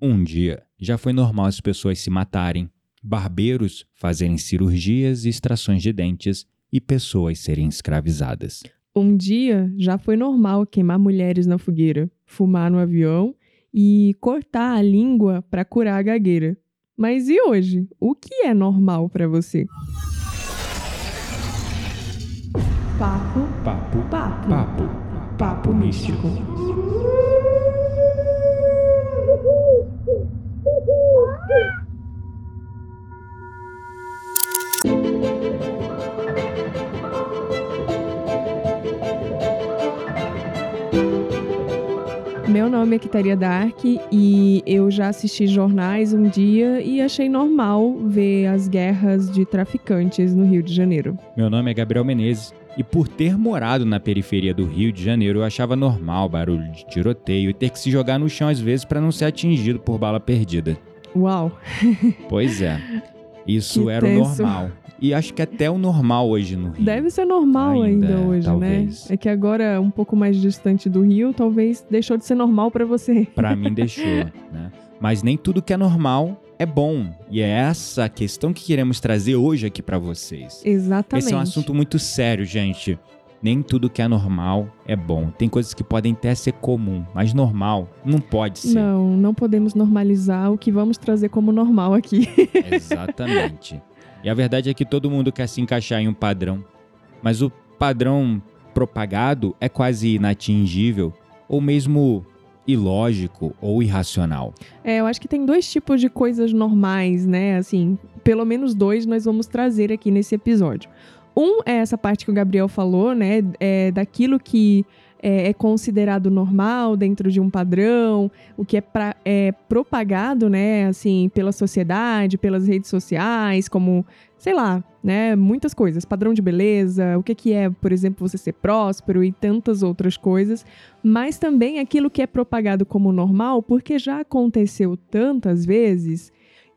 Um dia, já foi normal as pessoas se matarem, barbeiros fazerem cirurgias e extrações de dentes e pessoas serem escravizadas. Um dia já foi normal queimar mulheres na fogueira, fumar no avião e cortar a língua para curar a gagueira. Mas e hoje? O que é normal para você? Papo, Papo, papo, papo, papo místico. Meu nome é Kitaria Dark e eu já assisti jornais um dia e achei normal ver as guerras de traficantes no Rio de Janeiro. Meu nome é Gabriel Menezes e por ter morado na periferia do Rio de Janeiro, eu achava normal barulho de tiroteio e ter que se jogar no chão às vezes para não ser atingido por bala perdida. Uau! Pois é. Isso Que era o normal. E acho que até o normal hoje no Rio. Deve ser normal Ainda ainda, é, hoje, talvez. né? É que agora, um pouco mais distante do Rio, talvez deixou de ser normal pra você. Pra mim deixou, né? Mas nem tudo que é normal é bom. E é essa a questão que queremos trazer hoje aqui pra vocês. Exatamente. Esse é um assunto muito sério, gente. Nem tudo que é normal é bom. Tem coisas que podem até ser comum, mas normal não pode ser. Não, não podemos normalizar o que vamos trazer como normal aqui. Exatamente. E a verdade é que todo mundo quer se encaixar em um padrão, mas o padrão propagado é quase inatingível ou mesmo ilógico ou irracional. É, eu acho que tem dois tipos de coisas normais, né? Assim, pelo menos dois nós vamos trazer aqui nesse episódio. Um é essa parte que o Gabriel falou, né? É daquilo que é, é considerado normal dentro de um padrão, o que é, pra- é propagado, né? Assim, pela sociedade, pelas redes sociais, como, sei lá, né? Muitas coisas. Padrão de beleza, o que, que é, por exemplo, você ser próspero e tantas outras coisas mas também aquilo que é propagado como normal, porque já aconteceu tantas vezes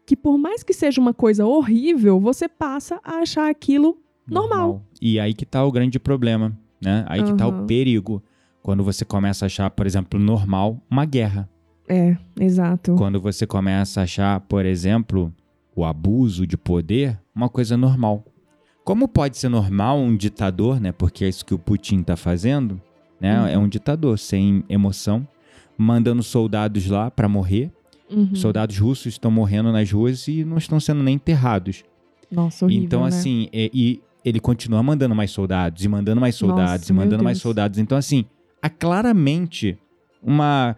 que por mais que seja uma coisa horrível, você passa a achar aquilo Normal. E aí que tá o grande problema, né? Aí que tá o perigo. Quando você começa a achar, por exemplo, normal uma guerra. é, exato. Quando você começa a achar, por exemplo, o abuso de poder uma coisa normal. Como pode ser normal um ditador, né? Porque é isso que o Putin tá fazendo, né? Uhum. É um ditador sem emoção, mandando soldados lá para morrer. Uhum. Soldados russos estão morrendo nas ruas e não estão sendo nem enterrados. Nossa, horrível, então, né? assim, é- e ele continua mandando mais soldados, e mandando mais soldados, Nossa, e mandando mais soldados. Então, assim, há claramente uma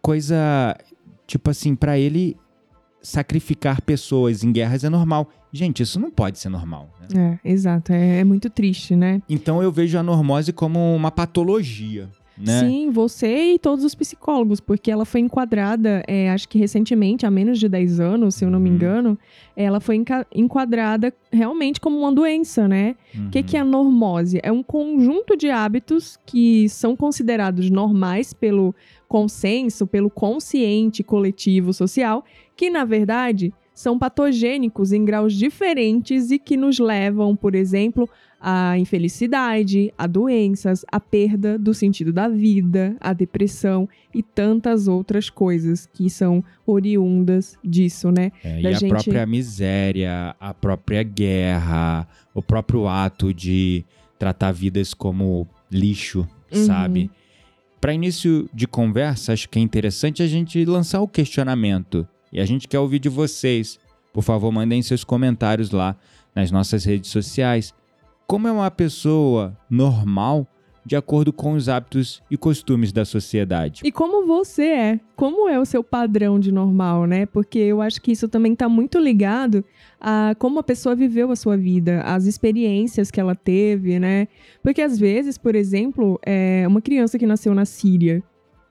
coisa, tipo assim, pra ele sacrificar pessoas em guerras é normal. Gente, isso não pode ser normal. né? É, exato. É, é muito triste, né? Então eu vejo a normose como uma patologia, né? Sim, você e todos os psicólogos, porque ela foi enquadrada, é, acho que recentemente, há menos de 10 anos, se eu não me Uhum. engano, ela foi enquadrada realmente como uma doença, né? O que, Uhum. que é a normose? É um conjunto de hábitos que são considerados normais pelo consenso, pelo consciente coletivo social, que na verdade são patogênicos em graus diferentes e que nos levam, por exemplo, à infelicidade, a doenças, a perda do sentido da vida, a depressão e tantas outras coisas que são oriundas disso, né? É, e da a gente- própria miséria, a própria guerra, o próprio ato de tratar vidas como lixo, Uhum. sabe? Para início de conversa, acho que é interessante a gente lançar o questionamento. E a gente quer ouvir de vocês. Por favor, mandem seus comentários lá nas nossas redes sociais. Como é uma pessoa normal de acordo com os hábitos e costumes da sociedade? E como você é? Como é o seu padrão de normal, né? Porque eu acho que isso também está muito ligado a como a pessoa viveu a sua vida, as experiências que ela teve, né? Porque às vezes, por exemplo, é uma criança que nasceu na Síria,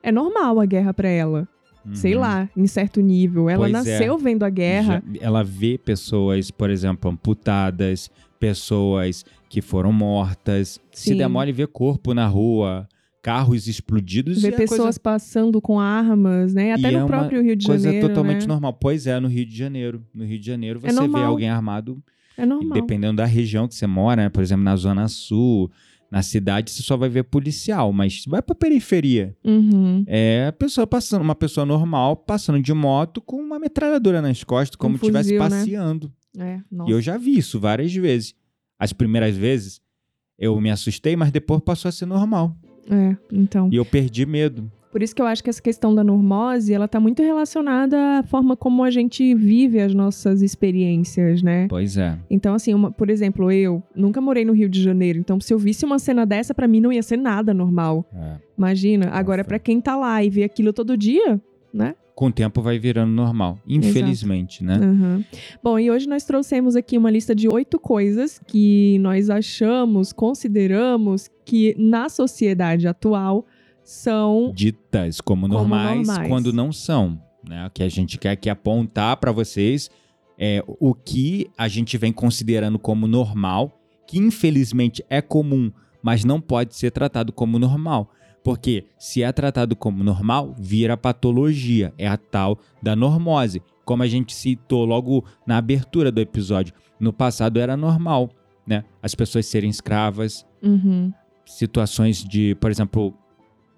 é normal a guerra para ela. Sei Uhum. lá, em certo nível. Ela Pois é. nasceu vendo a guerra. Já- ela vê pessoas, por exemplo, amputadas, pessoas que foram mortas. Se Sim. der mole, vê corpo na rua, carros explodidos. Ver e é pessoas coisa, passando com armas, né? Até E é no uma próprio Rio de coisa Janeiro. totalmente né? normal. Pois é, no Rio de Janeiro. No Rio de Janeiro você vê normal. alguém armado, É normal. dependendo da região que você mora, né? por exemplo, na Zona Sul, Na cidade você só vai ver policial, mas vai pra periferia. Uhum. É a pessoa passando, uma pessoa normal passando de moto com uma metralhadora nas costas, como Um se estivesse fuzil, né? passeando. É, nossa. E eu já vi isso várias vezes. As primeiras vezes eu me assustei, mas depois passou a ser normal. É, então. E eu perdi medo. Por isso que eu acho que essa questão da normose, ela tá muito relacionada à forma como a gente vive as nossas experiências, né? Pois é. Então, assim, uma- por exemplo, eu nunca morei no Rio de Janeiro, então se eu visse uma cena dessa, pra mim não ia ser nada normal. É. Imagina. Agora, Nossa. pra quem tá lá e vê aquilo todo dia, né? Com o tempo vai virando normal. Infelizmente, né? Uhum. Bom, e hoje nós trouxemos aqui uma lista de oito coisas que nós achamos, consideramos que na sociedade atual são Ditas como Como normais, normais. quando não são. Né? O que a gente quer aqui apontar para vocês é o que a gente vem considerando como normal, que infelizmente é comum, mas não pode ser tratado como normal. Porque se é tratado como normal, vira patologia, é a tal da normose. Como a gente citou logo na abertura do episódio, no passado era normal, né? As pessoas serem escravas, Uhum. situações de, por exemplo,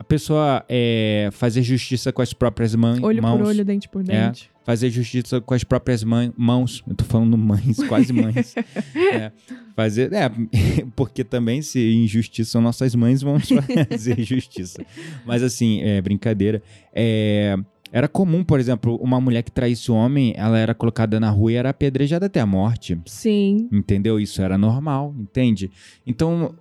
pessoa é, fazer justiça com as próprias mães, olho mãos, por olho, dente por dente. fazer justiça com as próprias mães, mãos, eu tô falando mães, quase mães, É, fazer, é, porque também se injustiçam nossas mães, vamos fazer justiça. Mas assim, é brincadeira, é, era comum, por exemplo, uma mulher que traísse o homem, ela era colocada na rua e era apedrejada até a morte. Sim. Entendeu? Isso era normal, entende? Então,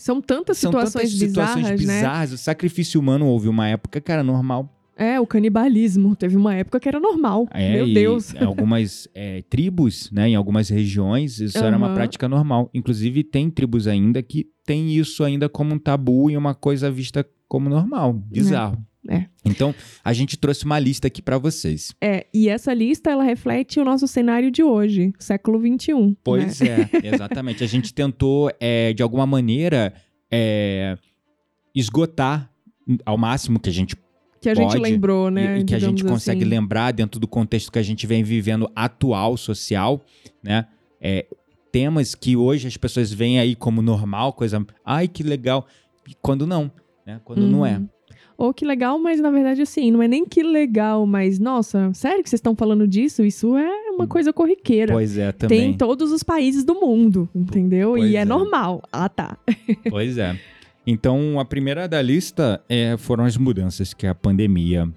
São tantas são situações tantas bizarras, situações né? bizarras. O sacrifício humano houve uma época que era normal. É, o canibalismo. Teve uma época que era normal. É, Meu Deus. Em algumas é, tribos, né, em algumas regiões, isso era uma prática normal. Inclusive, tem tribos ainda que tem isso ainda como um tabu e uma coisa vista como normal. Bizarro. É. Então, a gente trouxe uma lista aqui pra vocês. É, e essa lista, ela reflete o nosso cenário de hoje, século XXI. Pois né? é, exatamente. A gente tentou, é, de alguma maneira, é, esgotar ao máximo que a gente Que a gente Pode, lembrou, né? e, que a gente consegue assim. lembrar dentro do contexto que a gente vem vivendo atual, social, né? É, temas que hoje as pessoas veem aí como normal, coisa, ai que legal, e quando não, né? Quando não é. Ou que legal, mas na verdade, assim, não é nem que legal, mas nossa, sério que vocês estão falando disso? Isso é uma coisa corriqueira. Pois é, Tem também. em todos os países do mundo, entendeu? Pois e é, é. normal. Ah, tá. Pois é. Então, a primeira da lista é, foram as mudanças que a pandemia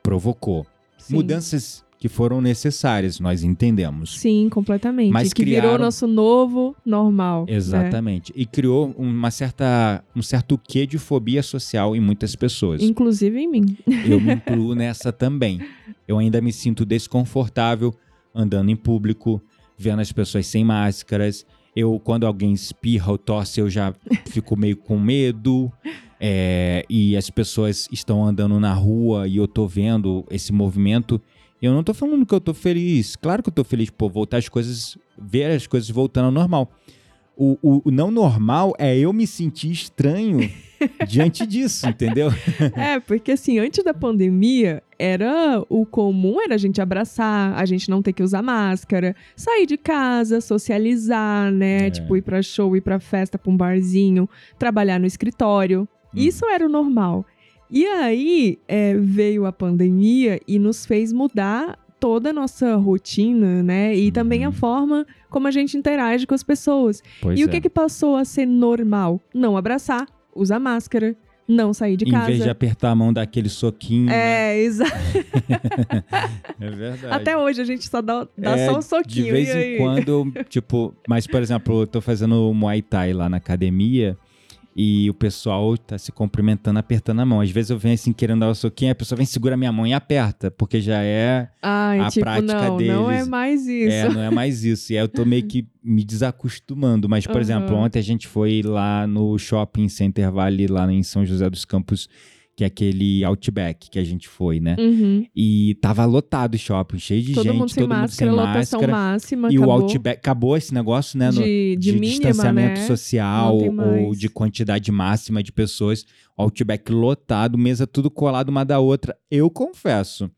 provocou. Sim. Mudanças que foram necessárias, nós entendemos. Sim, completamente. Mas que virou criaram- nosso novo normal. né? Exatamente. E criou uma certa, um certo quê de fobia social em muitas pessoas. Inclusive em mim. Eu me incluo nessa também. Eu ainda me sinto desconfortável andando em público, vendo as pessoas sem máscaras. Eu, quando alguém espirra ou tosse, eu já fico meio com medo. É, e as pessoas estão andando na rua e eu tô vendo esse movimento. Eu não tô falando que eu tô feliz. Claro que eu tô feliz por voltar as coisas, ver as coisas voltando ao normal. O, o- o não normal é eu me sentir estranho diante disso, entendeu? É, porque assim, antes da pandemia, era o comum era a gente abraçar, a gente não ter que usar máscara, sair de casa, socializar, né? É. Tipo, ir pra show, ir pra festa, pra um barzinho, trabalhar no escritório. Hum. Isso era o normal. E aí é, veio a pandemia e nos fez mudar toda a nossa rotina, né? E também a Uhum. forma como a gente interage com as pessoas. Pois e o é. que que passou a ser normal? Não abraçar, usar máscara, não sair de Em casa. vez de apertar a mão, dar aquele soquinho. né? É, exato. É verdade. Até hoje a gente só dá, dá É, só um soquinho. De vez em quando, tipo, mas por exemplo, eu tô fazendo Muay Thai lá na academia e o pessoal tá se cumprimentando, apertando a mão. Às vezes eu venho assim querendo dar o soquinho, a pessoa vem, segura minha mão e aperta, porque já é. Ai, a tipo, prática não, não é deles. mais isso. É, não é mais isso. E aí eu tô meio que me desacostumando. Mas, por Aham. exemplo, ontem a gente foi lá no Shopping Center Valley, lá em São José dos Campos, que é aquele Outback que a gente foi, né? Uhum. E tava lotado o shopping, cheio de Todo gente, mundo sem todo mundo máscara, sem lotação máscara. máxima, E acabou. o Outback, acabou esse negócio, né? no- de, de, mínima, distanciamento né? social ou de quantidade máxima de pessoas. Outback lotado, mesa tudo colado uma da outra. Eu confesso.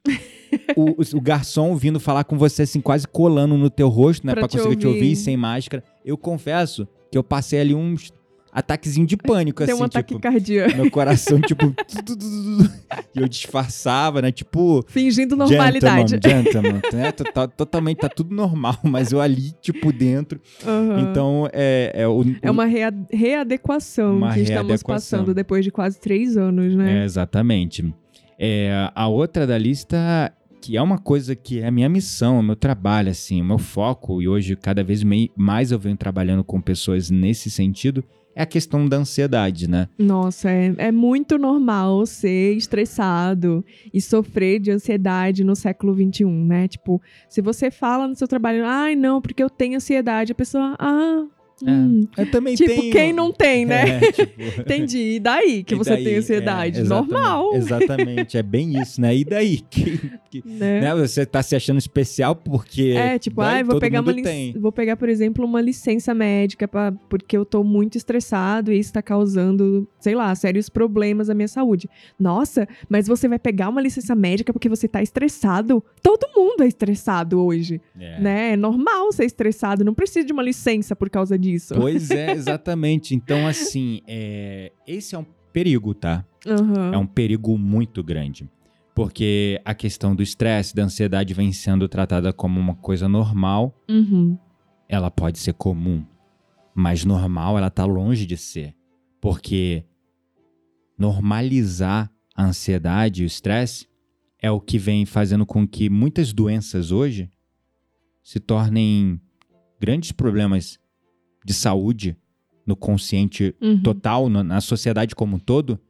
o, o- garçom vindo falar com você, assim, quase colando no teu rosto, né? Pra Pra, te conseguir te ouvir. ouvir sem máscara. Eu confesso que eu passei ali uns. Ataquezinho de pânico, Tem assim, um ataque tipo, cardíaco. meu coração, tipo, e eu disfarçava, né? Tipo, Fingindo normalidade. Gentleman, gentleman, né? Total- Totalmente, tá tudo normal, mas eu ali, tipo, dentro. Aham. Então, é, é o. É uma rea- readequação Uma que estamos readequação. passando depois de quase três anos, É, né? exatamente. É, a outra da lista, que é uma coisa que é a minha missão, o meu trabalho, assim, o meu foco, e hoje cada vez mais eu venho trabalhando com pessoas nesse sentido, é a questão da ansiedade, né? Nossa, é, é muito normal ser estressado e sofrer de ansiedade no século XXI, né? Tipo, se você fala no seu trabalho, ai, não, porque eu tenho ansiedade, a pessoa, ah, É, hum. Eu também Tipo, tenho. quem não tem, né? É, tipo, Entendi. E daí que e você daí? tem ansiedade? É, exatamente, Normal. Exatamente, é bem isso, né? E daí? Que- que- Né? né? Você tá se achando especial porque. É, tipo, daí ah, vou pegar uma lic- tem. vou pegar, por exemplo, uma licença médica pra, porque eu tô muito estressado e isso tá causando, sei lá, sérios problemas à minha saúde. Nossa, mas você vai pegar uma licença médica porque você tá estressado? Todo mundo é estressado hoje, É. né? É normal ser estressado, não precisa de uma licença por causa disso. Pois é, exatamente. Então, assim, é, esse é um perigo, tá? Aham. É um perigo muito grande. Porque a questão do estresse, da ansiedade vem sendo tratada como uma coisa normal. Uhum. Ela pode ser comum, mas normal ela tá longe de ser. Porque normalizar a ansiedade e o estresse é o que vem fazendo com que muitas doenças hoje se tornem grandes problemas de saúde no consciente Uhum. total, na- na sociedade como um todo.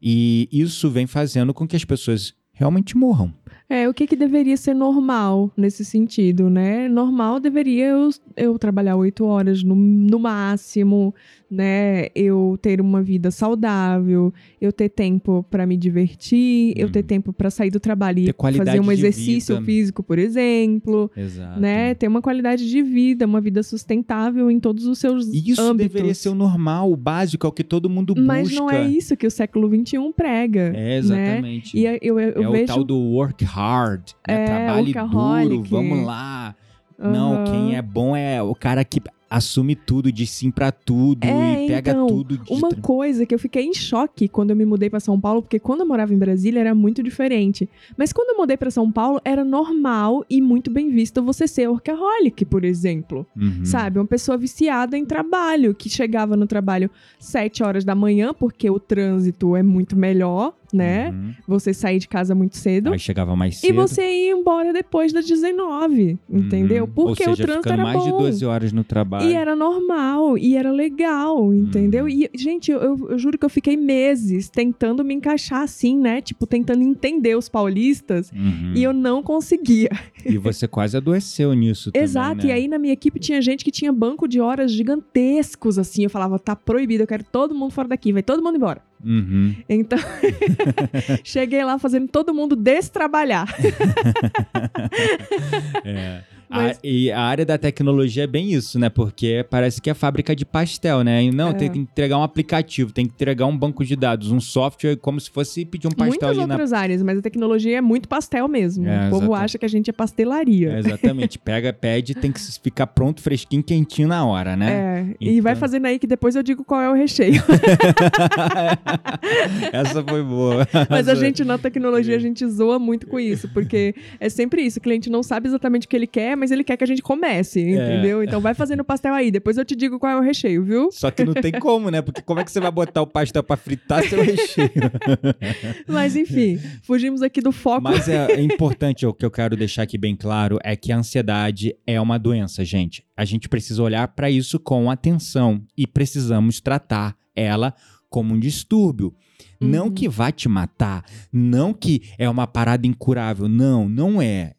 E isso vem fazendo com que as pessoas realmente morram. É, o que, que deveria ser normal nesse sentido, né? Normal deveria eu, eu trabalhar oito horas no, no máximo, né? Eu ter uma vida saudável, eu ter tempo para me divertir, eu ter Uhum. tempo para sair do trabalho e fazer um exercício vida. físico, por exemplo, Exato. né? Ter uma qualidade de vida, uma vida sustentável em todos os seus isso âmbitos. deveria ser o normal, o básico, é o que todo mundo Mas busca. não é isso que o século XXI prega. É, né? exatamente. E eu, eu, eu é o vejo tal do work hard, né? É, Trabalhe duro, vamos lá. Não, Aham. quem é bom é o cara que assume tudo, diz sim pra tudo É, e pega então, tudo de Uma coisa que eu fiquei em choque quando eu me mudei pra São Paulo, porque quando eu morava em Brasília era muito diferente. Mas quando eu mudei pra São Paulo, era normal e muito bem visto você ser workaholic, por exemplo. Uhum. Sabe? Uma pessoa viciada em trabalho, que chegava no trabalho 7 horas da manhã, porque o trânsito é muito melhor, né? Uhum. Você sair de casa muito cedo. Aí chegava mais E cedo. você ia embora depois das 19, entendeu? Uhum. Porque Ou seja, o trânsito ficando era mais bom. de 12 horas no trabalho. E era normal, e era legal, entendeu? Hum. E, gente, eu, eu- eu juro que eu fiquei meses tentando me encaixar assim, né? Tipo, tentando entender os paulistas. Uhum. E eu não conseguia. E você quase adoeceu nisso também, Exato. né? E aí na minha equipe tinha gente que tinha banco de horas gigantescos, assim. Eu falava, tá proibido, eu quero todo mundo fora daqui, vai todo mundo embora. Uhum. Então, cheguei lá fazendo todo mundo destrabalhar. É. Mas- A- e a área da tecnologia é bem isso, né? Porque parece que é fábrica de pastel, né? E Não, É. tem que entregar um aplicativo, tem que entregar um banco de dados, um software, como se fosse pedir um pastel Muitas ali na. outras áreas, mas a tecnologia é muito pastel mesmo. É, o povo acha que a gente é pastelaria. É, exatamente. Pega, pede, tem que ficar pronto, fresquinho, quentinho na hora, né? É, e vai Então- fazendo aí que depois eu digo qual é o recheio. Essa foi boa. Mas a gente na tecnologia a gente zoa muito com isso, porque é sempre isso, o cliente não sabe exatamente o que ele quer, mas ele quer que a gente comece, É. entendeu? Então vai fazendo o pastel aí, depois eu te digo qual é o recheio, viu? Só que não tem como, né? Porque como é que você vai botar o pastel pra fritar seu recheio? Mas enfim, fugimos aqui do foco. Mas é, é importante, o que eu quero deixar aqui bem claro é que a ansiedade é uma doença, gente. A gente precisa olhar para isso com atenção e precisamos tratar ela como um distúrbio. Não Uhum. que vá te matar, não que é uma parada incurável, não, não é.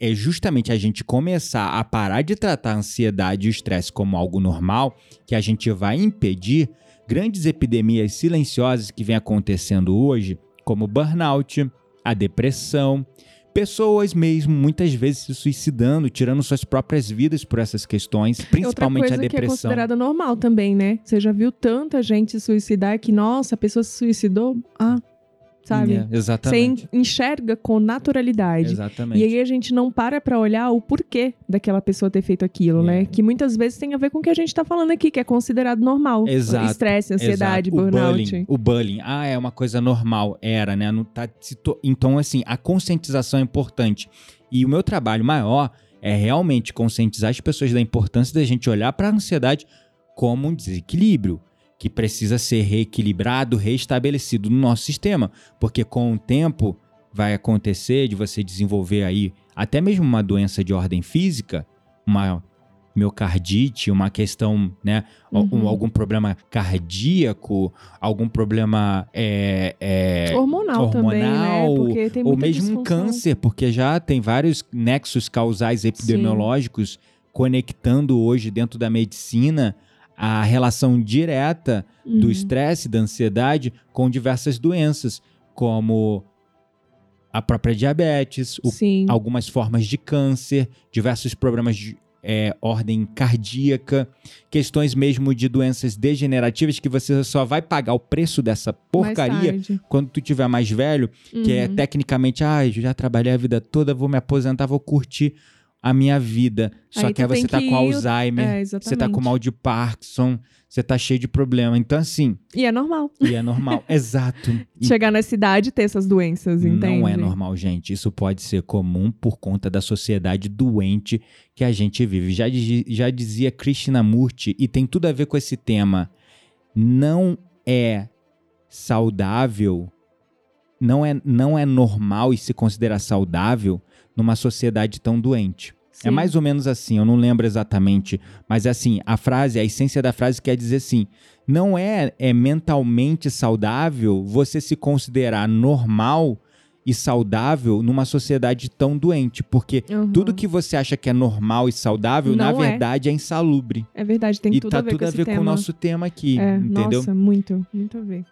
É justamente a gente começar a parar de tratar a ansiedade e o estresse como algo normal que a gente vai impedir grandes epidemias silenciosas que vêm acontecendo hoje, como o burnout, a depressão, pessoas mesmo muitas vezes se suicidando, tirando suas próprias vidas por essas questões, Outra principalmente coisa a que é depressão. considerada normal também, né? Você já viu tanta gente se suicidar que, nossa, a pessoa se suicidou? Ah, sabe? É, exatamente. Você enxerga com naturalidade. Exatamente. E aí a gente não para pra olhar o porquê daquela pessoa ter feito aquilo, É. né? Que muitas vezes tem a ver com o que a gente tá falando aqui, que é considerado normal. Exato, Estresse, ansiedade, Exato. Burnout. bullying, o bullying. Ah, é uma coisa normal. Era, né? Não tá, Então, assim, a conscientização é importante. E o meu trabalho maior é realmente conscientizar as pessoas da importância da gente olhar para a ansiedade como um desequilíbrio que precisa ser reequilibrado, restabelecido no nosso sistema, porque com o tempo vai acontecer de você desenvolver aí até mesmo uma doença de ordem física, uma miocardite, uma questão, né, Uhum. um- algum problema cardíaco, algum problema é, é, hormonal, também, né? hormonal, Porque tem ou mesmo um câncer, porque já tem vários nexos causais epidemiológicos conectando hoje dentro da medicina a relação direta do Uhum. estresse, da ansiedade com diversas doenças, como a própria diabetes, o- algumas formas de câncer, diversos problemas de é, ordem cardíaca, questões mesmo de doenças degenerativas que você só vai pagar o preço dessa porcaria quando tu tiver mais velho, que é Uhum. tecnicamente, ah, eu já trabalhei a vida toda, vou me aposentar, vou curtir a minha vida. Só Aí que aí você tá que com Alzheimer, É, você tá com mal de Parkinson, você tá cheio de problema. Então, assim, E é normal. e é normal. Exato. E Chegar na cidade e ter essas doenças, entende? não é normal, gente. Isso pode ser comum por conta da sociedade doente que a gente vive. Já, já dizia Krishnamurti, e tem tudo a ver com esse tema. Não é saudável, não é, não é normal e se considera saudável numa sociedade tão doente. É Sim. mais ou menos assim, eu não lembro exatamente, mas é assim, a frase, a essência da frase quer dizer assim: não é, é mentalmente saudável você se considerar normal e saudável numa sociedade tão doente, porque Uhum. tudo que você acha que é normal e saudável, na Não é. verdade é insalubre. É verdade, tem e tudo tá a ver tudo com a ver tema. com o nosso tema aqui, É, entendeu? Nossa, muito, muito a ver.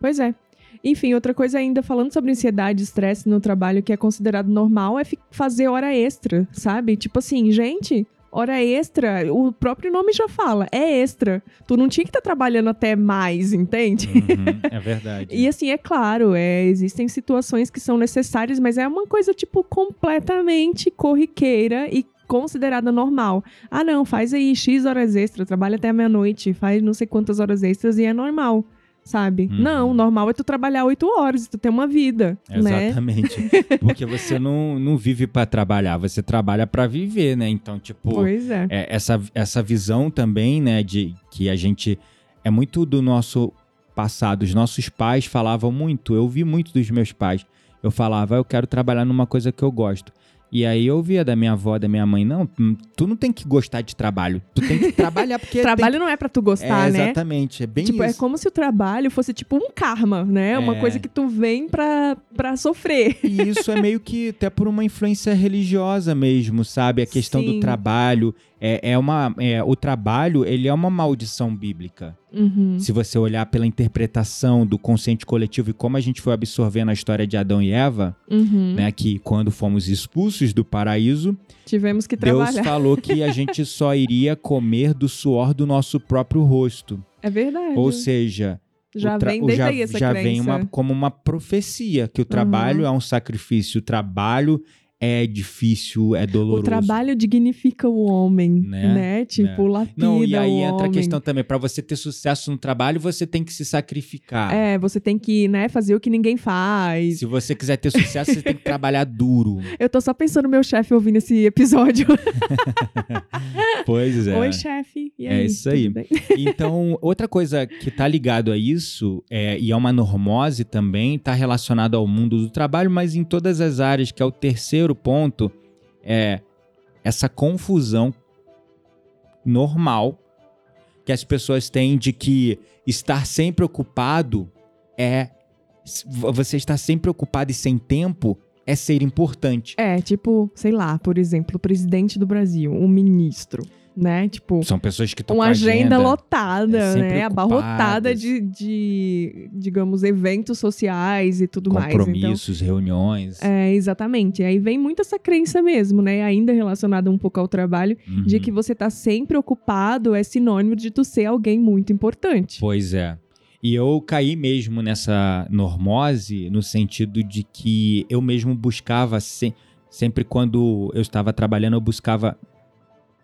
Pois é. Enfim, outra coisa ainda, falando sobre ansiedade e estresse no trabalho que é considerado normal, é fazer hora extra, sabe? Tipo assim, gente, hora extra, o próprio nome já fala, é extra. Tu não tinha que estar trabalhando até mais, entende? Uhum, é verdade. E assim, é claro, é, existem situações que são necessárias, mas é uma coisa, tipo, completamente corriqueira e considerada normal. Ah, não, faz aí X horas extras, trabalha até meia-noite, faz não sei quantas horas extras e é normal, sabe? Uhum. Não, normal é tu trabalhar oito horas, tu ter uma vida, né? Exatamente. Porque você não, não vive pra trabalhar, você trabalha pra viver, né? Então, tipo, Pois é. é, essa, essa visão também, né, de que a gente é muito do nosso passado. Os nossos pais falavam muito, eu vi muito dos meus pais. Eu falava, eu quero trabalhar numa coisa que eu gosto. E aí eu via da minha avó, da minha mãe, não, hum, tu não tem que gostar de trabalho, tu tem que trabalhar porque Trabalho não é pra tu gostar, é, né? Exatamente, é bem Tipo, é isso. como se o trabalho fosse tipo um karma, né? Uma É. coisa que tu vem pra, pra sofrer. E isso é meio que até por uma influência religiosa mesmo, sabe? A questão Sim. do trabalho é, é uma, é, o trabalho ele é uma maldição bíblica. Uhum. Se você olhar pela interpretação do consciente coletivo e como a gente foi absorvendo a história de Adão e Eva, Uhum. né? Que quando fomos expulsos do paraíso, Tivemos que Deus trabalhar. falou que a gente só iria comer do suor do nosso próprio rosto. É verdade. Ou seja, já vem desde já, aí essa já crença. vem uma, como uma profecia que o trabalho é um sacrifício, o trabalho é difícil, é O doloroso. trabalho dignifica o homem, Né? né? Tipo, lapida Não, e aí o entra a homem. questão também, para você ter sucesso no trabalho, você tem que se sacrificar. É, você tem que, né, fazer o que ninguém faz. Se você quiser ter sucesso, você tem que trabalhar duro. Eu tô só pensando no meu chefe ouvindo esse episódio. Pois é. Oi, chefe. E É isso aí. Então, outra coisa que tá ligado a isso, é, e é uma normose também, tá relacionado ao mundo do trabalho, mas em todas as áreas, que é o terceiro ponto, é essa confusão normal que as pessoas têm de que estar sempre ocupado é. Você estar sempre ocupado e sem tempo é ser importante. É, tipo, sei lá, por exemplo, o presidente do Brasil, um ministro, né? Tipo, São pessoas que estão uma com agenda, agenda lotada, é, né? Abarrotada ocupadas. de, de, digamos, eventos sociais e tudo mais. Então, compromissos, reuniões. é, exatamente. Aí vem muito essa crença mesmo, né? Ainda relacionada um pouco ao trabalho, de Uhum. que você tá sempre ocupado é sinônimo de tu ser alguém muito importante. Pois é. E eu caí mesmo nessa normose no sentido de que eu mesmo buscava se- sempre quando eu estava trabalhando, eu buscava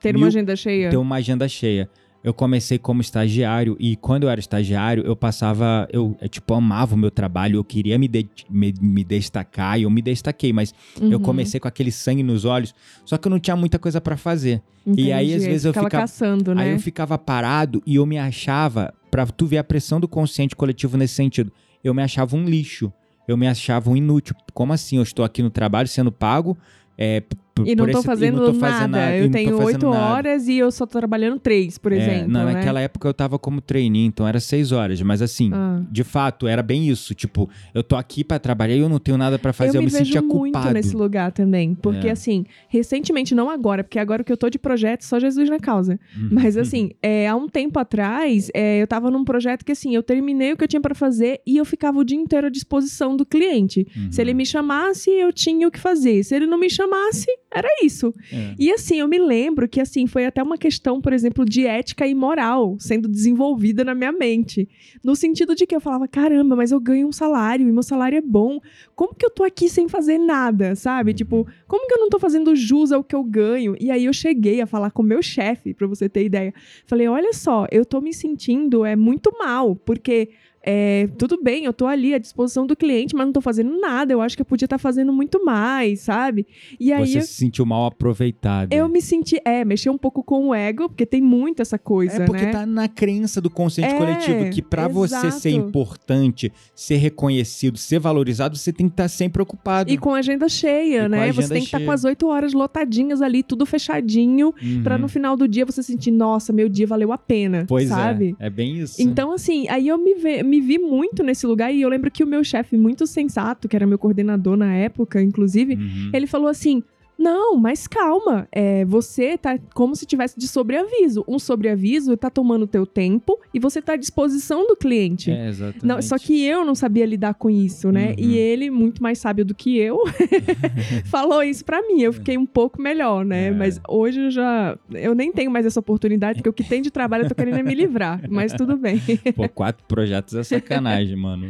Ter Mil- uma agenda cheia. ter uma agenda cheia. Eu comecei como estagiário e quando eu era estagiário, eu passava, eu, eu, tipo amava o meu trabalho, eu queria me, de- me, me destacar e eu me destaquei, mas eu Uhum, comecei com aquele sangue nos olhos, só que eu não tinha muita coisa pra fazer. entendi. aí, às vezes, eu ficava caçando, né? Aí eu ficava parado e eu me achava, pra tu ver a pressão do consciente coletivo nesse sentido, eu me achava um lixo, eu me achava um inútil. Como assim? Eu estou aqui no trabalho sendo pago, é, E não esse- fazendo, fazendo nada. Eu tenho oito horas e eu só tô trabalhando três, por É, exemplo. não, né? naquela época eu tava como trainee, então era seis horas. Mas assim, Ah. de fato, era bem isso. Tipo, eu tô aqui pra trabalhar e eu não tenho nada pra fazer. Eu, eu me, vejo sentia muito culpado. nesse lugar também. Porque, É. assim, recentemente, não agora, porque agora que eu tô de projeto, só Jesus na causa. Uhum. Mas, assim, é, há um tempo atrás, é, eu tava num projeto que, assim, eu terminei o que eu tinha pra fazer e eu ficava o dia inteiro à disposição do cliente. Uhum. Se ele me chamasse, eu tinha o que fazer. Se ele não me chamasse, era isso. É. E assim, eu me lembro que assim, foi até uma questão, por exemplo, de ética e moral sendo desenvolvida na minha mente. No sentido de que eu falava, caramba, mas eu ganho um salário e meu salário é bom. Como que eu tô aqui sem fazer nada, sabe? Uhum. Tipo, como que eu não tô fazendo jus ao que eu ganho? E aí eu cheguei a falar com o meu chefe, pra você ter ideia. Falei, olha só, eu tô me sentindo é muito mal, porque é, tudo bem, eu tô ali à disposição do cliente, mas não tô fazendo nada. Eu acho que eu podia estar fazendo muito mais, sabe? E aí Você eu- se sentiu mal aproveitado. eu me senti, é, mexer um pouco com o ego, porque tem muito essa coisa, É porque né? tá na crença do consciente É, coletivo que pra você ser importante, ser reconhecido, ser valorizado, você tem que estar sempre ocupado. E com a agenda cheia, E né? agenda você tem que estar cheia. com as oito horas lotadinhas ali, tudo fechadinho, Uhum. pra no final do dia você sentir, nossa, meu dia valeu a pena, Pois sabe? é, é bem isso. Então, assim, aí eu me, ve- me vi muito nesse lugar e eu lembro que o meu chefe, muito sensato, que era meu coordenador na época, inclusive, Uhum. ele falou assim: Não, mas calma, é, você tá como se tivesse de sobreaviso. Um sobreaviso tá tomando teu tempo e você tá à disposição do cliente. É, exatamente. Não, só que eu não sabia lidar com isso, né? Uhum. E ele, muito mais sábio do que eu, falou isso pra mim. Eu fiquei um pouco melhor, né? É. Mas hoje eu já. Eu nem tenho mais essa oportunidade, porque o que tem de trabalho eu tô querendo é me livrar. Mas tudo bem. Pô, quatro projetos é sacanagem, mano.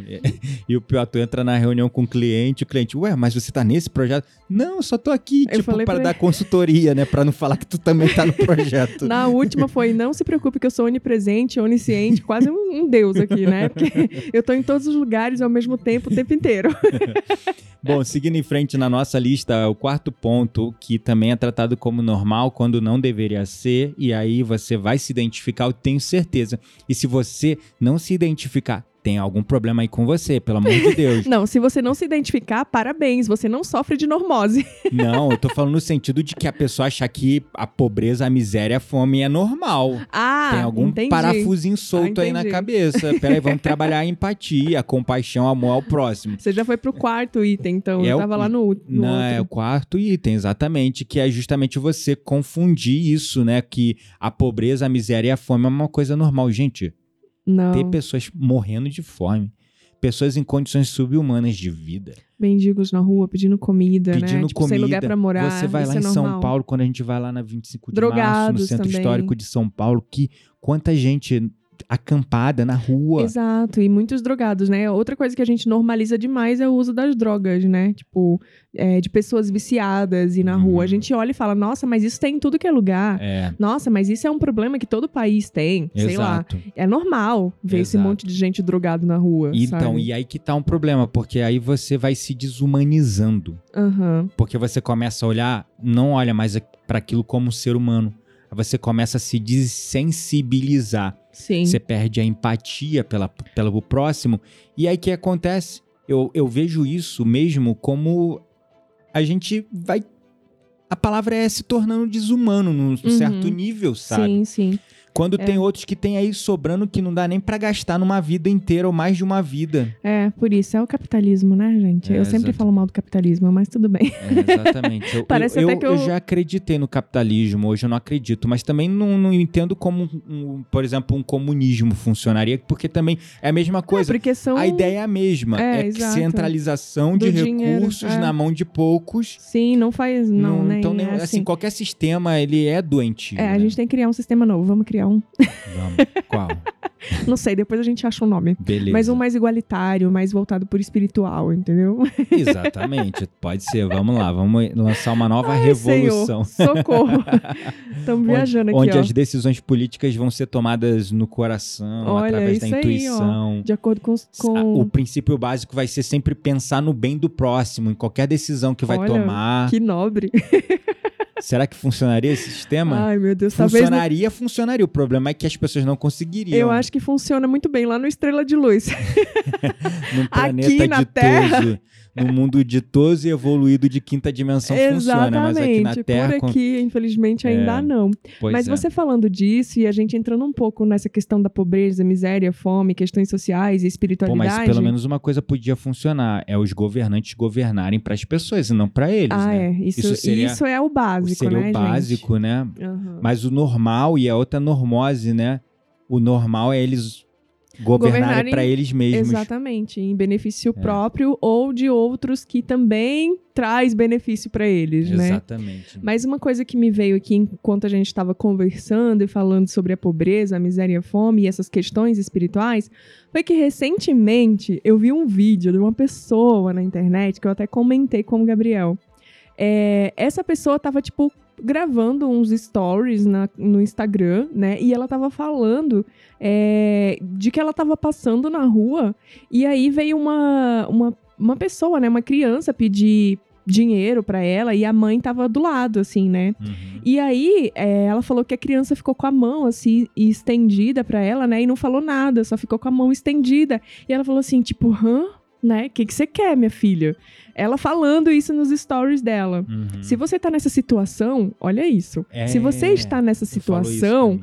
E, o pior, tu entra na reunião com o cliente, o cliente, ué, mas você tá nesse projeto? Não, eu só tô aqui, tipo, para dar consultoria, né? Pra não falar que tu também tá no projeto. Na última foi: não se preocupe que eu sou onipresente, onisciente, quase um, um deus aqui, né? Porque eu tô em todos os lugares ao mesmo tempo, o tempo inteiro. Bom, seguindo em frente na nossa lista, o quarto ponto, que também é tratado como normal quando não deveria ser, e aí você vai se identificar, eu tenho certeza. E se você não se identificar, tem algum problema aí com você, pelo amor de Deus. Não, se você não se identificar, parabéns, você não sofre de normose. Não, eu tô falando no sentido de que a pessoa achar que a pobreza, a miséria, a fome é normal. Ah, Tem algum entendi. parafusinho solto Ah, aí na cabeça. Peraí, vamos trabalhar a empatia, a compaixão, amor ao próximo. Você já foi pro quarto item, então. É eu o- tava lá no, no Não, outro. é o quarto item, exatamente, que é justamente você confundir isso, né? Que a pobreza, a miséria e a fome é uma coisa normal. Gente, Não. ter pessoas morrendo de fome, pessoas em condições subhumanas de vida, Mendigos na rua pedindo comida, né? pedindo Tipo, comida. sem lugar pra morar. Você vai lá isso em é São. Paulo, quando a gente vai lá na 25 de março, no Drogados centro também. histórico de São Paulo, que quanta gente acampada na rua. Exato, e muitos drogados, né? Outra coisa que a gente normaliza demais é o uso das drogas, né? Tipo, é, de pessoas viciadas e na Uhum. rua. A gente olha e fala, nossa, mas isso tem em tudo que é lugar. É, Nossa, mas isso é um problema que todo país tem. Sei lá. exato. É normal ver esse Exato. monte de gente drogado na rua. Então, sabe? e aí que tá um problema, porque aí você vai se desumanizando. Aham. Porque você começa a olhar, não olha mais para aquilo como um ser humano. Aí Você começa a se desensibilizar. Sim. Você perde a empatia pela, pelo próximo. E aí o que acontece? Eu, eu vejo isso mesmo como a gente vai. A palavra é se tornando desumano num Uhum. certo nível, sabe? Sim, sim. Quando É. tem outros que tem aí sobrando que não dá nem pra gastar numa vida inteira ou mais de uma vida. É, por isso. É o capitalismo, né, gente? É, eu sempre exato. falo mal do capitalismo, mas tudo bem. É, exatamente. Eu, Parece eu, até eu- que eu- eu já acreditei no capitalismo, hoje eu não acredito, mas também não, não entendo como, um- por exemplo, um comunismo funcionaria, porque também é a mesma coisa. Porque são. A ideia é a mesma, É, é, centralização de Do dinheiro, recursos é. na mão de poucos. Sim, não faz. Não, nem então, nem- é assim, assim. qualquer sistema ele é doentio. É, a né? gente tem que criar um sistema novo. Vamos criar Gabriel. Vamos. Qual? Não sei, depois a gente acha o nome. Beleza. Mas um mais igualitário, mais voltado por espiritual, entendeu? Exatamente, pode ser. Vamos lá, vamos lançar uma nova Ai, revolução. Senhor, socorro. Estamos viajando aqui, onde ó. as decisões políticas vão ser tomadas no coração, Olha, através da isso aí, intuição. De acordo com... com... O princípio básico vai ser sempre pensar no bem do próximo, em qualquer decisão que vai Olha, tomar. Que nobre. Será que funcionaria esse sistema? Ai, meu Deus. Talvez... não- funcionaria, funcionaria. O problema é que as pessoas não conseguiriam. Eu acho que funciona muito bem lá no Estrela de Luz. Num planeta aqui na ditoso, Terra. Num mundo ditoso e evoluído de quinta dimensão funciona, mas aqui na. Terra... Por aqui, infelizmente, ainda É, não. Mas é. você falando disso e a gente entrando um pouco nessa questão da pobreza, miséria, fome, questões sociais e Pô, espiritualidade. mas pelo menos uma coisa podia funcionar, é os governantes governarem para as pessoas e não para eles, Ah, né? é. Isso, Isso seria- isso é o básico, seria né, o básico, né? gente? Aham. Mas o normal e a outra normose, né? O normal é eles governarem Governarem- para eles mesmos. Exatamente, em benefício É. próprio ou de outros que também traz benefício para eles, né? Exatamente. Mas uma coisa que me veio aqui enquanto a gente estava conversando e falando sobre a pobreza, a miséria e a fome e essas questões espirituais, foi que recentemente eu vi um vídeo de uma pessoa na internet que eu até comentei com o Gabriel. É, essa pessoa tava, tipo, gravando uns stories na- no Instagram, né? E ela tava falando é, de que ela tava passando na rua e aí veio uma, uma, uma pessoa, né? Uma criança pedir dinheiro pra ela e a mãe tava do lado, assim, né? Uhum. E aí, é, ela falou que a criança ficou com a mão, assim, estendida pra ela, né? E não falou nada, só ficou com a mão estendida. E ela falou assim, tipo, hã? Né? O que, que você quer, minha filha? Ela falando isso nos stories dela. Uhum. Se você tá nessa situação, olha isso. É, Se você está nessa situação.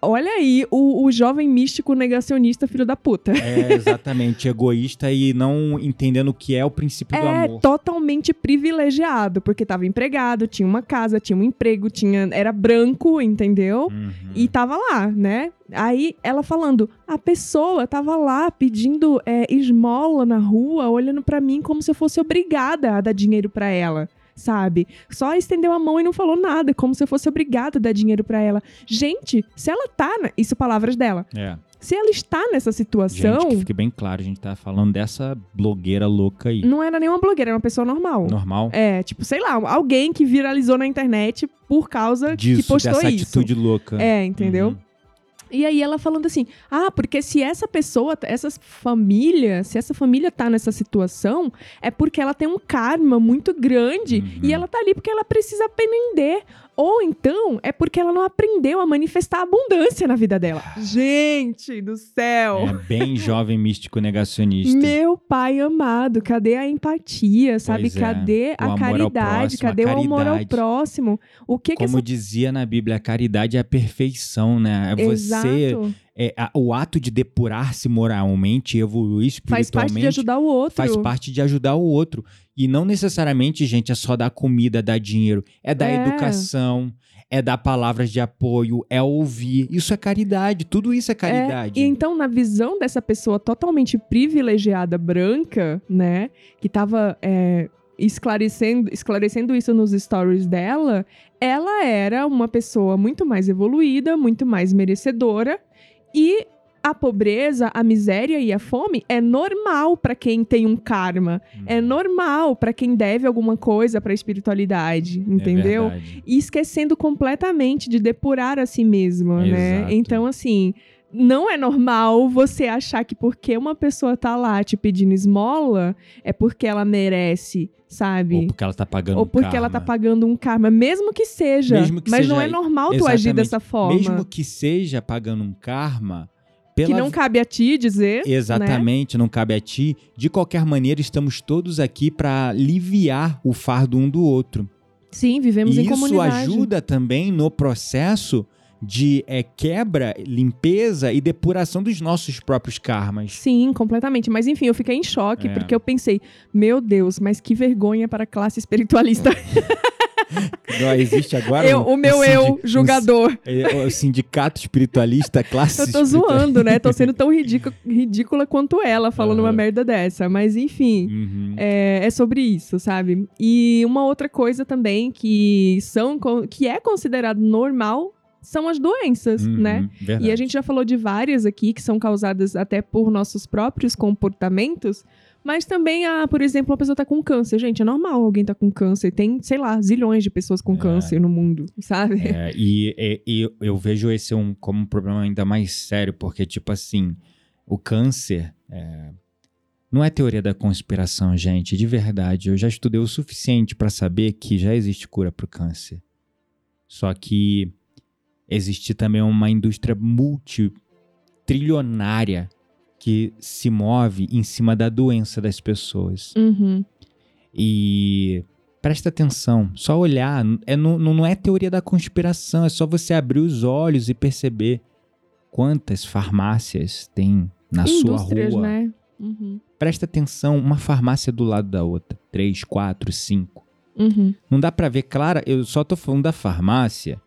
Olha aí o, o jovem místico negacionista filho da puta. É exatamente egoísta e não entendendo o que é o princípio do É amor. totalmente privilegiado, porque tava empregado, tinha uma casa, tinha um emprego, tinha era branco, entendeu? Uhum. E tava lá, né? Aí ela falando, a pessoa tava lá pedindo é, esmola na rua, olhando pra mim como se eu fosse obrigada a dar dinheiro pra ela. Sabe? Só estendeu a mão e não falou nada, como se eu fosse obrigada a dar dinheiro pra ela. Gente, se ela tá. na- Isso, palavras dela. É. Se ela está nessa situação, Gente, que fique bem claro, a gente tá falando dessa blogueira louca aí. não era nenhuma blogueira, era uma pessoa normal. Normal? É, tipo, sei lá, alguém que viralizou na internet por causa Disso, que postou dessa isso. atitude louca. É, entendeu? Uhum. E aí ela falando assim: "Ah, porque se essa pessoa, essa família, se essa família tá nessa situação, é porque ela tem um karma muito grande Uhum. e ela tá ali porque ela precisa aprender. Ou então é porque ela não aprendeu a manifestar abundância na vida dela. Gente do céu! É bem jovem místico negacionista. Meu pai amado, cadê a empatia, sabe? É. Cadê O a caridade? próximo, a cadê o amor ao próximo? O que que Como essa dizia na Bíblia, a caridade é a perfeição, né? É você. Exato. É, a- o ato de depurar-se moralmente e evoluir Faz espiritualmente parte de ajudar o outro. faz parte de ajudar o outro. E não necessariamente, gente, é só dar comida, dar dinheiro. É dar É. educação, é dar palavras de apoio, é ouvir. Isso é caridade. Tudo isso é caridade. E então, na visão dessa pessoa totalmente privilegiada branca, né, que tava é, esclarecendo, esclarecendo isso nos stories dela, ela era uma pessoa muito mais evoluída, muito mais merecedora e a pobreza, a miséria e a fome é normal para quem tem um karma, Hum, é normal para quem deve alguma coisa para a espiritualidade, é entendeu? verdade. e esquecendo completamente de depurar a si mesma, né? Exato. Então, assim, não é normal você achar que porque uma pessoa tá lá te pedindo esmola, é porque ela merece, sabe? Ou porque ela tá pagando Ou porque ela tá karma. pagando um karma, mesmo que seja. Mesmo que mas seja- não é normal tu agir dessa forma. Mesmo que seja pagando um karma, pela que não cabe a ti dizer. né? Exatamente, não cabe a ti. De qualquer maneira, estamos todos aqui para aliviar o fardo um do outro. Sim, vivemos e em isso comunidade. ajuda também no processo de é, quebra, limpeza e depuração dos nossos próprios karmas. Sim, completamente. Mas enfim, eu fiquei em choque, É. porque eu pensei, meu Deus, mas que vergonha para a classe espiritualista. Não, existe agora eu, um- o meu um eu, sindi- um julgador. É, o sindicato espiritualista, classe Eu tô zoando, né? Tô sendo tão ridícula, ridícula quanto ela falando uma Aham. merda dessa. Mas enfim, Uhum. é, é sobre isso, sabe? E uma outra coisa também que são que é considerado normal são as doenças, Uhum, né? Verdade. E a gente já falou de várias aqui que são causadas até por nossos próprios comportamentos, mas também, ah, por exemplo, uma pessoa tá com câncer. Gente, é normal alguém tá com câncer. Tem, sei lá, zilhões de pessoas com É. câncer no mundo, sabe? É, e, e- e eu vejo esse um, como um problema ainda mais sério, porque, tipo assim, o câncer. é, não é teoria da conspiração, gente, de verdade. Eu já estudei o suficiente para saber que já existe cura para o câncer. Só que existe também uma indústria multitrilionária que se move em cima da doença das pessoas. Uhum. E presta atenção, só olhar, é, não, não é teoria da conspiração, é só você abrir os olhos e perceber quantas farmácias tem na sua rua. né? Uhum. Presta atenção, uma farmácia do lado da outra, três, quatro, cinco. Uhum. Não dá pra ver clara, eu só tô falando da farmácia.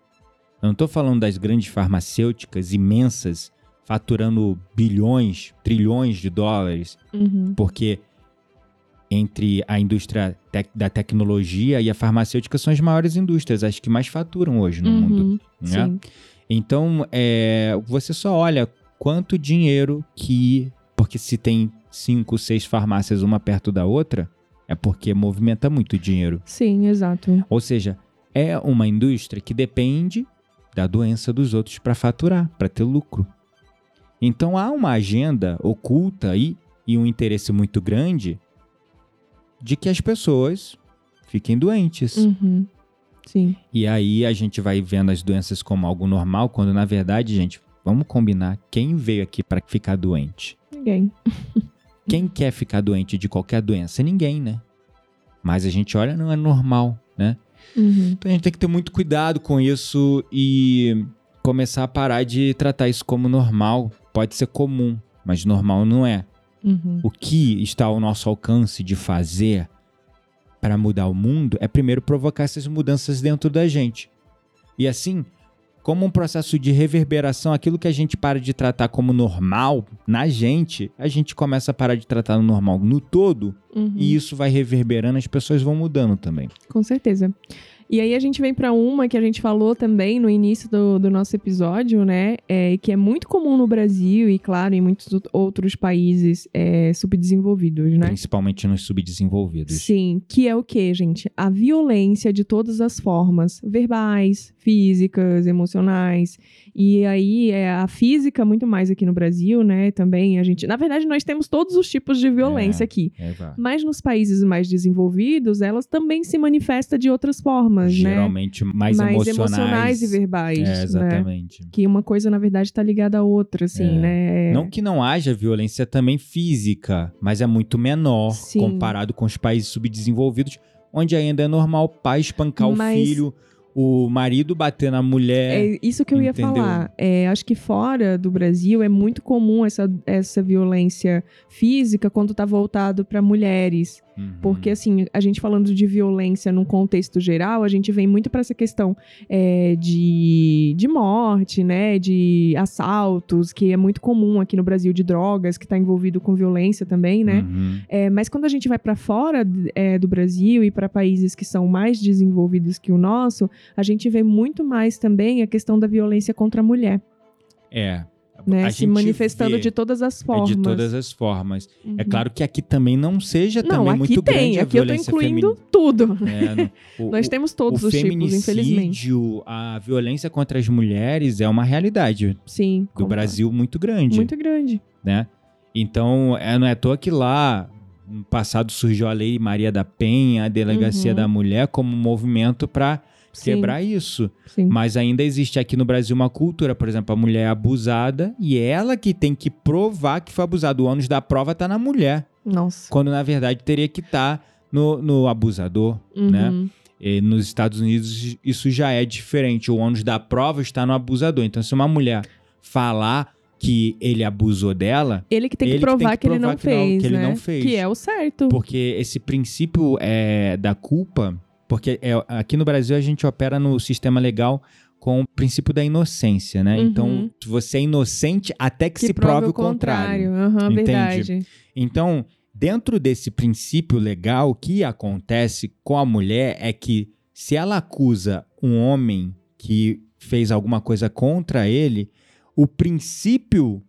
Eu não tô falando das grandes farmacêuticas imensas faturando bilhões, trilhões de dólares Uhum. porque entre a indústria tec- da tecnologia e a farmacêutica são as maiores indústrias, as que mais faturam hoje no mundo. Uhum. Né? Sim. Então, é, você só olha quanto dinheiro que. Porque se tem cinco, seis farmácias uma perto da outra, é porque movimenta muito dinheiro. Sim, exato. Ou seja, é uma indústria que depende da doença dos outros para faturar, para ter lucro. Então há uma agenda oculta aí e um interesse muito grande de que as pessoas fiquem doentes. Uhum. Sim. E aí a gente vai vendo as doenças como algo normal, quando na verdade, gente, vamos combinar, quem veio aqui para ficar doente? Ninguém. Quem quer ficar doente de qualquer doença? Ninguém, né? Mas a gente olha, não é normal, né? Uhum. Então a gente tem que ter muito cuidado com isso e começar a parar de tratar isso como normal. Pode ser comum, mas normal não é. Uhum. O que está ao nosso alcance de fazer para mudar o mundo é primeiro provocar essas mudanças dentro da gente. E assim, como um processo de reverberação, aquilo que a gente para de tratar como normal na gente, a gente começa a parar de tratar no normal no todo, Uhum. e isso vai reverberando, as pessoas vão mudando também. Com certeza. E aí a gente vem para uma que a gente falou também no início do, do nosso episódio, né? É, que é muito comum no Brasil e, claro, em muitos out- outros países é, subdesenvolvidos, né? Principalmente nos subdesenvolvidos. Sim, que é o que, gente? A violência de todas as formas, verbais, físicas, emocionais. E aí é a física muito mais aqui no Brasil, né? Também a gente, na verdade, nós temos todos os tipos de violência É. aqui. É. Mas nos países mais desenvolvidos, elas também se manifestam de outras formas, né? Geralmente mais, emocionais. e verbais. É, né? exatamente. Que uma coisa, na verdade, está ligada à outra, assim, É. né? Não que não haja violência também física, mas é muito menor Sim. comparado com os países subdesenvolvidos, onde ainda é normal o pai espancar Mas- o filho, o marido bater na mulher. É isso que eu ia Entendeu? falar. É, acho que fora do Brasil é muito comum essa, essa violência física quando tá voltado para mulheres. Uhum. Porque, assim, a gente falando de violência num contexto geral, a gente vem muito para essa questão é, de, de morte, né? De assaltos, que é muito comum aqui no Brasil, de drogas, que tá envolvido com violência também, né? Uhum. É, mas quando a gente vai para fora é, do Brasil e para países que são mais desenvolvidos que o nosso, a gente vê muito mais também a questão da violência contra a mulher, É. né? Se manifestando de todas as é formas. de todas as formas. Uhum. É claro que aqui também não seja Não, também aqui muito tem. grande a Aqui eu tô violência incluindo femini- tudo. É, o- Nós temos todos o os tipos, infelizmente. a violência contra as mulheres é uma realidade Sim. do Brasil muito grande, Muito grande. né? Então, é, não é à toa que lá, no passado, surgiu a Lei Maria da Penha, a Delegacia Uhum. da Mulher, como um movimento para Sim, quebrar isso. Sim. Mas ainda existe aqui no Brasil uma cultura, por exemplo, a mulher é abusada e é ela que tem que provar que foi abusada. O ônus da prova tá na mulher, Nossa. quando na verdade teria que estar no, no abusador, né? Uhum. E nos Estados Unidos isso já é diferente. O ônus da prova está no abusador. Então, se uma mulher falar que ele abusou dela, Ele que tem que Ele que provar tem que, que ele não provar que não- fez, que ele né? não fez. Que é o certo. porque esse princípio é, da culpa, porque é- aqui no Brasil a gente opera no sistema legal com o princípio da inocência, né? Uhum. Então, você é inocente até que, se prove o contrário. Aham, Entende? verdade. Então, dentro desse princípio legal, o que acontece com a mulher é que se ela acusa um homem que fez alguma coisa contra ele, o princípio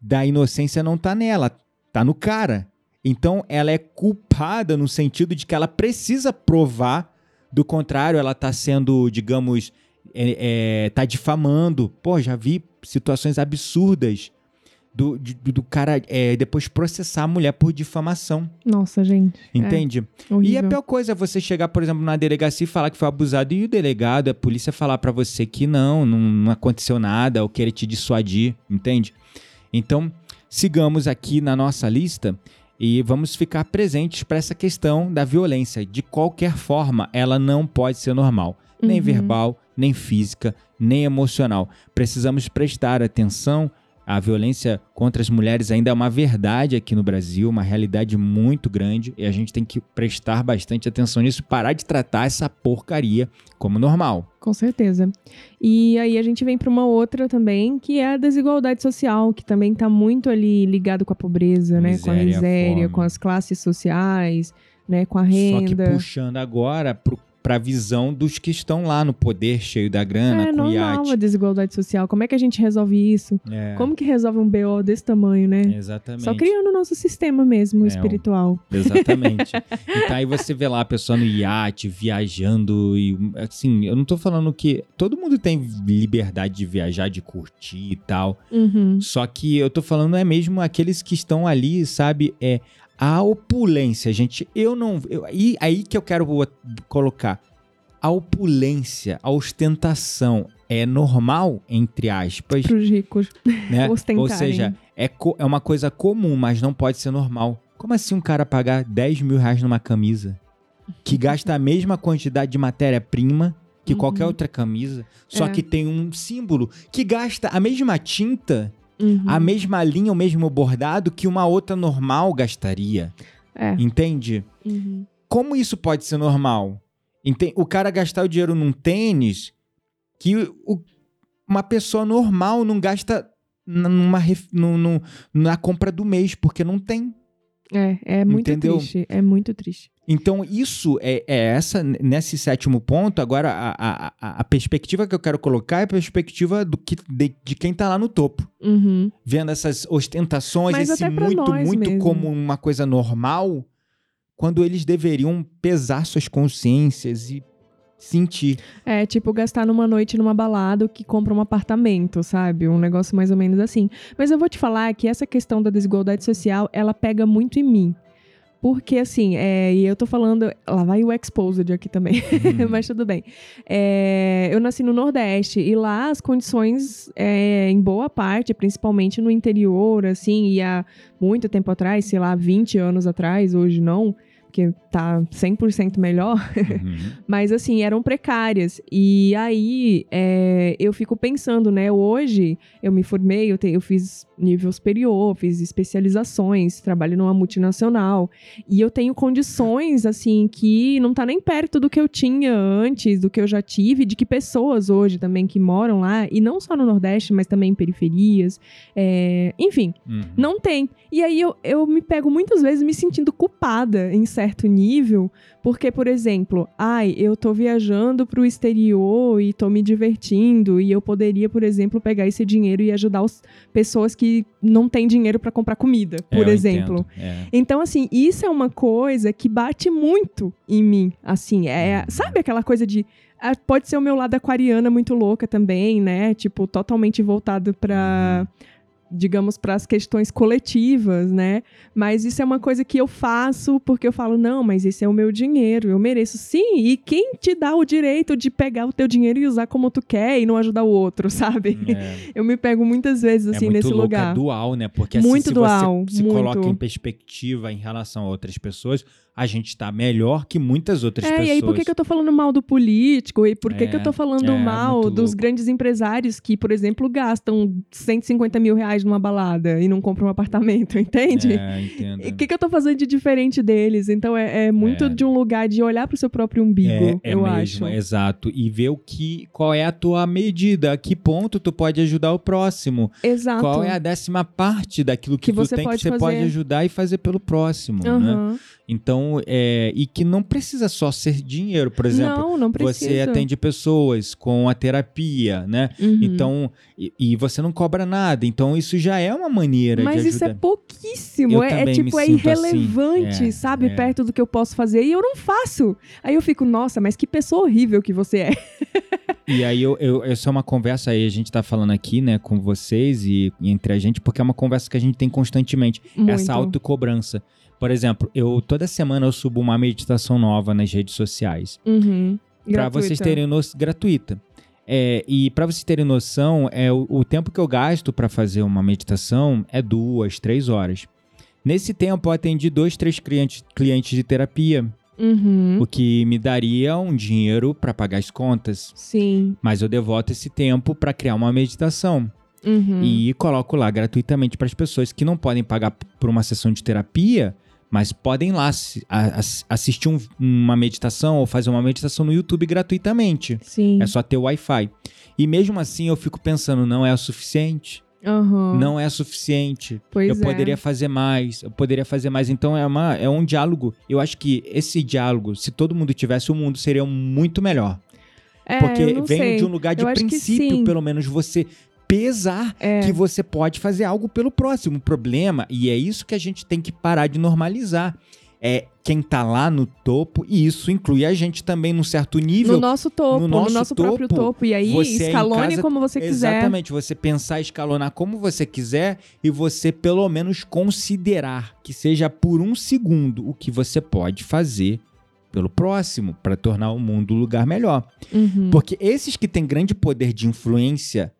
da inocência não tá nela, tá no cara. Então ela é culpada no sentido de que ela precisa provar, do contrário, ela tá sendo, digamos, é, é, tá difamando. Pô, já vi situações absurdas do, de- do, cara é, depois processar a mulher por difamação. Nossa, gente. Entende? É. E a pior coisa é você chegar, por exemplo, na delegacia e falar que foi abusado e o delegado, a polícia falar pra você que não, não, não aconteceu nada, ou querer te dissuadir, entende? Então, sigamos aqui na nossa lista e vamos ficar presentes para essa questão da violência. De qualquer forma, ela não pode ser normal, nem Uhum. verbal, nem física, nem emocional. Precisamos prestar atenção. A violência contra as mulheres ainda é uma verdade aqui no Brasil, uma realidade muito grande, e a gente tem que prestar bastante atenção nisso, parar de tratar essa porcaria como normal. Com certeza. E aí a gente vem para uma outra também, que é a desigualdade social, que também está muito ali ligado com a pobreza, né? Com a Miséria, miséria, fome. com as classes sociais, né? Com a Só que renda. puxando agora pro, pra visão dos que estão lá no poder, cheio da grana, é com normal iate. a desigualdade social. Como é que a gente resolve isso? É, Como que resolve um BO desse tamanho, né? Exatamente. Só criando o nosso sistema mesmo, É, espiritual. Exatamente. então aí você vê lá a pessoa no iate, viajando e assim, eu não tô falando que todo mundo tem liberdade de viajar, de curtir e tal. Uhum. Só que eu tô falando é mesmo aqueles que estão ali, sabe, é a opulência, gente. Eu não, eu, aí, aí que eu quero colocar. A opulência, a ostentação é normal entre aspas, Para os ricos. né? Ou seja, é, é uma coisa comum, mas não pode ser normal. Como assim um cara pagar 10 mil reais numa camisa que gasta a mesma quantidade de matéria-prima que Uhum. qualquer outra camisa, só É. que tem um símbolo que gasta a mesma tinta, Uhum. a mesma linha, o mesmo bordado que uma outra normal gastaria? É. Entende? Uhum. Como isso pode ser normal? Enten- O cara gastar o dinheiro num tênis que o- uma pessoa normal não gasta numa, no- na compra do mês, porque não tem. É, é muito Entendeu? triste. É muito triste. Então, isso é, é essa, nesse sétimo ponto. Agora, a, a- a- perspectiva que eu quero colocar é a perspectiva do que, de, de quem tá lá no topo. Uhum. Vendo essas ostentações, Mas esse muito, muito mesmo. como uma coisa normal, quando eles deveriam pesar suas consciências e sentir. É, tipo, gastar numa noite numa balada que compra um apartamento, sabe? Um negócio mais ou menos assim. Mas eu vou te falar que essa questão da desigualdade social, ela pega muito em mim. Porque, assim, é, e eu tô falando. Lá vai o exposed aqui também, Uhum. mas tudo bem. É, eu nasci no Nordeste e lá as condições, é, em boa parte, principalmente no interior, assim, e há muito tempo atrás, sei lá, 20 anos atrás, hoje não, porque tá 100% melhor. Uhum. Mas assim, eram precárias. E aí é, eu fico pensando, né? Hoje eu me formei, eu, te- eu fiz nível superior, fiz especializações, trabalho numa multinacional. E eu tenho condições, assim, que não tá nem perto do que eu tinha antes, do que eu já tive, de que pessoas hoje também que moram lá, e não só no Nordeste, mas também em periferias. é, enfim, Uhum. não tem. E aí eu, eu me pego muitas vezes me sentindo culpada em certo nível, porque, por exemplo, ai, eu tô viajando pro exterior e tô me divertindo, e eu poderia, por exemplo, pegar esse dinheiro e ajudar as pessoas que não têm dinheiro para comprar comida, É, por eu exemplo. É. Então, assim, isso é uma coisa que bate muito em mim. Assim, é. Sabe aquela coisa de. ah, Pode ser o meu lado aquariana muito louca também, né? Tipo, totalmente voltado pra. Digamos, para as questões coletivas, né? Mas isso é uma coisa que eu faço porque eu falo, não, mas esse é o meu dinheiro, eu mereço. Sim, e quem te dá o direito de pegar o teu dinheiro e usar como tu quer e não ajudar o outro, sabe? É. Eu me pego muitas vezes, assim, é muito nesse louco, lugar. é dual, né? Porque assim, Muito se dual, você se muito. coloca em perspectiva em relação a outras pessoas, a gente tá melhor que muitas outras É, pessoas. e aí por que, que eu tô falando mal do político? E por que, que eu É, tô falando é, mal muito dos grandes empresários que, por exemplo, gastam 150 mil reais numa balada e não compram um apartamento, entende? É. E o que, que eu tô fazendo de diferente deles? Então é, é muito É. de um lugar de olhar pro seu próprio umbigo, É, é eu mesmo, acho. exato. E ver o que, qual é a tua medida, a que ponto tu pode ajudar o próximo. Exato. Qual é a décima parte daquilo que, Que tu você tem pode que você pode fazer. ajudar e fazer pelo próximo, né? Então, é, e que não precisa só ser dinheiro, por exemplo. não, não precisa. Você atende pessoas com a terapia, né? Uhum. Então, e, e você não cobra nada. Então, isso já é uma maneira Mas de isso é ajudar. pouquíssimo. Eu É, é tipo, é assim. irrelevante, É, sabe? é. Perto do que eu posso fazer. E eu não faço. Aí eu fico, nossa, mas que pessoa horrível que você é. E aí, eu, eu, essa é uma conversa aí, a gente tá falando aqui, né, com vocês e, e entre a gente, porque é uma conversa que a gente tem constantemente. Muito. Essa autocobrança. Por exemplo, eu toda semana eu subo uma meditação nova nas redes sociais. Uhum. Pra vocês terem noção, gratuita. É, e pra vocês terem noção, é o, o tempo que eu gasto pra fazer uma meditação é duas, três horas. Nesse tempo eu atendi dois, três clientes, clientes de terapia, Uhum. o que me daria um dinheiro pra pagar as contas. Sim. Mas eu devoto esse tempo pra criar uma meditação Uhum. e coloco lá gratuitamente para as pessoas que não podem pagar por uma sessão de terapia, mas podem lá assistir um- uma meditação ou fazer uma meditação no YouTube gratuitamente. Sim. É só ter Wi-Fi. E mesmo assim eu fico pensando, não é o suficiente? Aham. Não é suficiente. Pois eu é. poderia fazer mais, eu poderia fazer mais. Então é, uma, é um diálogo. Eu acho que esse diálogo, se todo mundo tivesse, o mundo seria muito melhor. É, Porque vem sei. de um lugar de Eu princípio, pelo menos você pesar É. que você pode fazer algo pelo próximo. O problema, e é isso que a gente tem que parar de normalizar, é quem tá lá no topo, e isso inclui a gente também num certo nível. No nosso topo, no no nosso nosso, próprio topo, topo. E aí, em escalone casa- como você quiser. Exatamente, você pensar, escalonar como você quiser e você pelo menos considerar que seja por um segundo o que você pode fazer pelo próximo para tornar o mundo um lugar melhor. Uhum. Porque esses que têm grande poder de influência,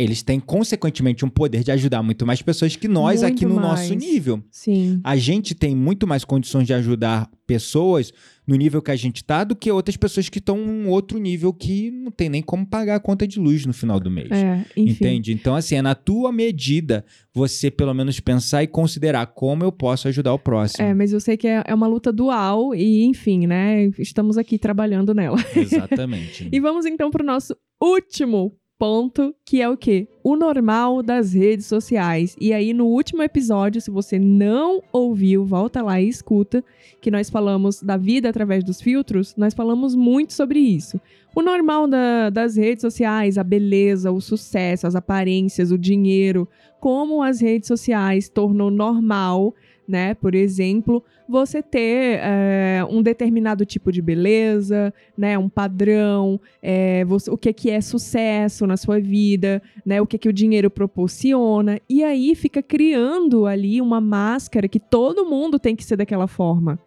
eles têm consequentemente um poder de ajudar muito mais pessoas que nós Muito aqui no mais. nosso nível. Sim. A gente tem muito mais condições de ajudar pessoas no nível que a gente tá do que outras pessoas que estão em um outro nível que não tem nem como pagar a conta de luz no final do mês. É, enfim. Entende? Então, assim, é na tua medida você pelo menos pensar e considerar como eu posso ajudar o próximo. É, mas eu sei que é, é uma luta dual e, enfim, né? Estamos aqui trabalhando nela. Exatamente. E vamos então para o nosso último ponto, que é o quê? O normal das redes sociais. E aí, no último episódio, se você não ouviu, volta lá e escuta, que nós falamos da vida através dos filtros, nós falamos muito sobre isso. O normal da- das redes sociais, a beleza, o sucesso, as aparências, o dinheiro, como as redes sociais tornou normal, né? Por exemplo, você ter é, um determinado tipo de beleza, né? Um padrão, é, você- o que, que é sucesso na sua vida, né? O que, que o dinheiro proporciona. E aí fica criando ali uma máscara que todo mundo tem que ser daquela forma,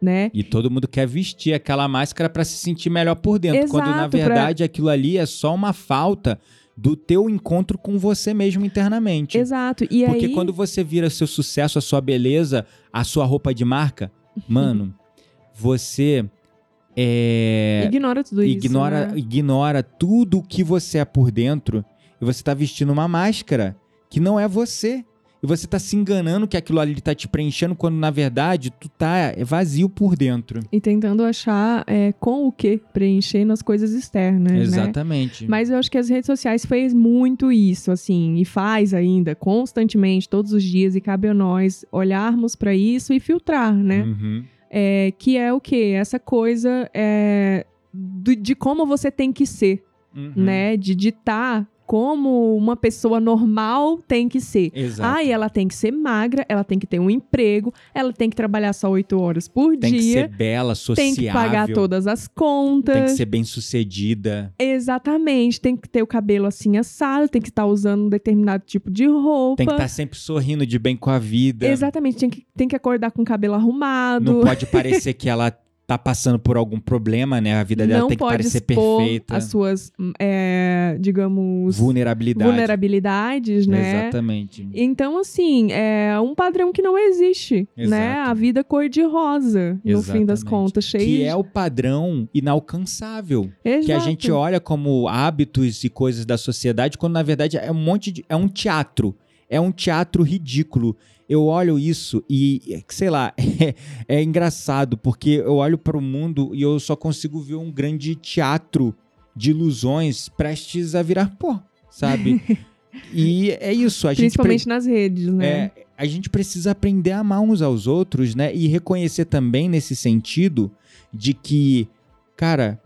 né? E todo mundo quer vestir aquela máscara para se sentir melhor por dentro, quando na Exato, pra- verdade aquilo ali é só uma falta do teu encontro com você mesmo internamente. Exato. E Porque aí, quando você vira seu sucesso, a sua beleza, a sua roupa de marca, mano, você é, ignora tudo isso. ignora, né? ignora tudo o que você é por dentro e você tá vestindo uma máscara que não é você. E você tá se enganando que aquilo ali tá te preenchendo, quando na verdade tu tá vazio por dentro. E tentando achar é, com o que preencher nas coisas externas, né? Exatamente. Mas eu acho que as redes sociais fez muito isso, assim, e faz ainda constantemente, todos os dias, e cabe a nós olharmos para isso e filtrar, né? Uhum. É, que é o quê? Essa coisa é, do- de como você tem que ser, Uhum. né? De ditar como uma pessoa normal tem que ser. Exato. Ah, e ela tem que ser magra, ela tem que ter um emprego, ela tem que trabalhar só oito horas por tem que dia, ser bela, sociável. tem que pagar todas as contas. Tem que ser bem sucedida. Exatamente, tem que ter o cabelo assim assado, tem que estar usando um determinado tipo de roupa. Tem que estar sempre sorrindo de bem com a vida. Exatamente, tem que, tem que acordar com o cabelo arrumado. Não pode parecer que ela tá passando por algum problema, né? A vida dela não tem que parecer perfeita. as suas, é, digamos, Vulnerabilidade. vulnerabilidades, né? Exatamente. Então, assim, é um padrão que não existe, né? Exato. A vida cor-de-rosa, no fim das contas, cheio Que é o padrão inalcançável. Que a Exato. gente olha como hábitos e coisas da sociedade, quando na verdade é um monte de. É um teatro. É um teatro ridículo. Eu olho isso e, sei lá, é, é engraçado, porque eu olho para o mundo e eu só consigo ver um grande teatro de ilusões prestes a virar pó, sabe? e é isso. A gente pre- Principalmente nas redes, né? é, a gente precisa aprender a amar uns aos outros, né? E reconhecer também nesse sentido de que, cara,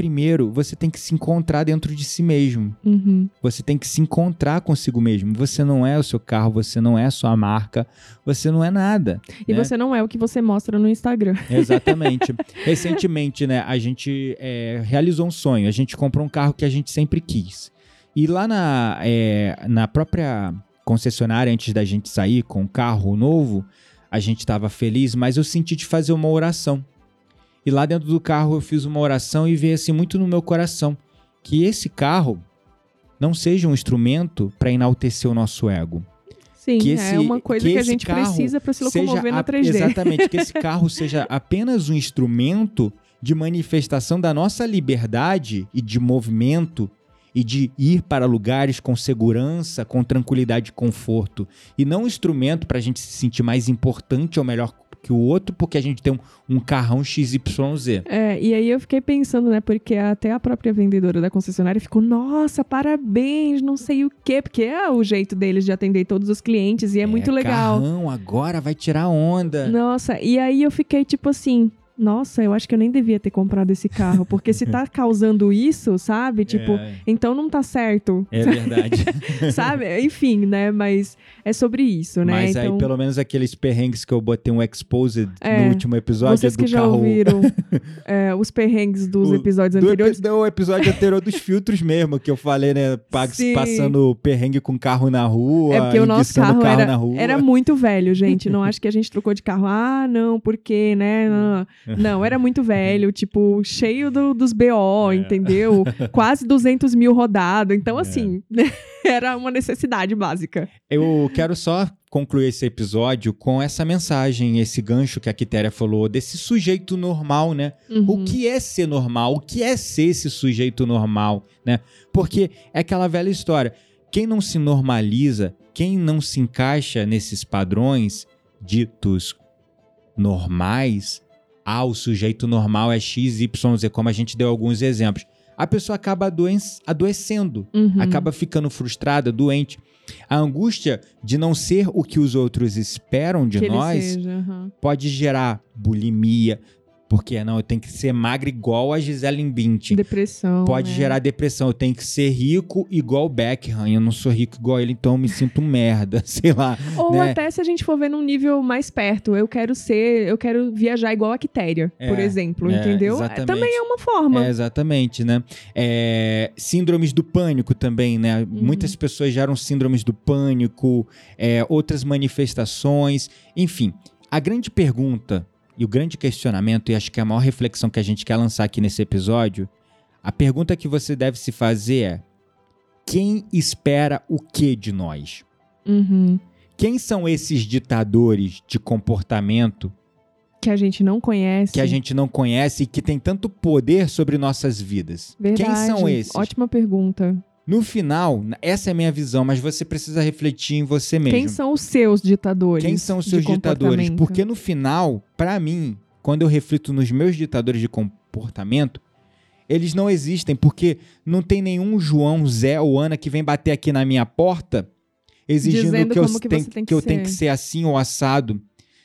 primeiro você tem que se encontrar dentro de si mesmo. Uhum. Você tem que se encontrar consigo mesmo. Você não é o seu carro, você não é a sua marca, você não é nada. E né? você não é o que você mostra no Instagram. Exatamente. Recentemente, né, a gente é, realizou um sonho. A gente comprou um carro que a gente sempre quis. E lá na, é, na própria concessionária, antes da gente sair com o carro novo, a gente estava feliz, mas eu senti de fazer uma oração. E lá dentro do carro eu fiz uma oração e veio assim muito no meu coração que esse carro não seja um instrumento para enaltecer o nosso ego. Sim, Que é esse- uma coisa que que, a gente precisa para se locomover seja na a- 3D. Exatamente, que esse carro seja apenas um instrumento de manifestação da nossa liberdade e de movimento e de ir para lugares com segurança, com tranquilidade e conforto. E não um instrumento para a gente se sentir mais importante ou melhor que o outro porque a gente tem um, um carrão XYZ. É, e aí eu fiquei pensando, né? Porque até a própria vendedora da concessionária ficou, nossa, parabéns, não sei o quê, porque é o jeito deles de atender todos os clientes e é, muito legal. Carrão, agora vai tirar onda. Nossa, e aí eu fiquei tipo assim, nossa, eu acho que eu nem devia ter comprado esse carro, porque se tá causando isso, sabe? Tipo, É. então não tá certo, É verdade. sabe? Enfim, né? Mas é sobre isso, né? Mas então, aí, pelo menos aqueles perrengues que eu botei um exposed É, no último episódio vocês do que já carro. ouviram é, os perrengues dos O- episódios anteriores, do episódio anterior dos filtros mesmo, que eu falei, né? Sim. Passando perrengue com carro na rua, É porque o nosso carro, carro era, era muito velho, gente. Não acho que a gente trocou de carro. Ah, não, por quê, né? Não, não era muito velho, tipo, cheio do- dos BO, É. entendeu? Quase 200 mil rodado. Então, É. assim, era uma necessidade básica. Eu quero só concluir esse episódio com essa mensagem, esse gancho que a Quitéria falou, desse sujeito normal, né? O Uhum. que é ser normal? O que é ser esse sujeito normal, né? Porque é aquela velha história. Quem não se normaliza, quem não se encaixa nesses padrões ditos normais, ah, o sujeito normal é X, Y, Z, como a gente deu alguns exemplos. A pessoa acaba adoecendo, Uhum. acaba ficando frustrada, doente. A angústia de não ser o que os outros esperam de que nós seja. aham. pode gerar bulimia, porque não, eu tenho que ser magra igual a Gisele Bündchen. Depressão. Pode né? gerar depressão, eu tenho que ser rico igual o Beckham, eu não sou rico igual ele, então eu me sinto merda, sei lá. Ou né? até se a gente for ver num nível mais perto, eu quero ser, eu quero viajar igual a Quitéria, É, por exemplo, é, entendeu? exatamente. Também é uma forma. É, exatamente, né? É, síndromes do pânico também, né? Uhum. Muitas pessoas geram síndromes do pânico, é, outras manifestações, enfim. A grande pergunta e o grande questionamento, e acho que é a maior reflexão que a gente quer lançar aqui nesse episódio, a pergunta que você deve se fazer é: quem espera o que de nós? Uhum. Quem são esses ditadores de comportamento Que a gente não conhece. que a gente não conhece e que tem tanto poder sobre nossas vidas? Verdade. Quem são esses? Ótima pergunta. No final, essa é a minha visão, mas você precisa refletir em você mesmo. Quem são os seus ditadores? Quem são os seus ditadores? Porque no final, pra mim, quando eu reflito nos meus ditadores de comportamento, eles não existem, porque não tem nenhum João, Zé ou Ana que vem bater aqui na minha porta exigindo Dizendo que, eu, que você tem que eu que tenho que ser. ser assim ou assado.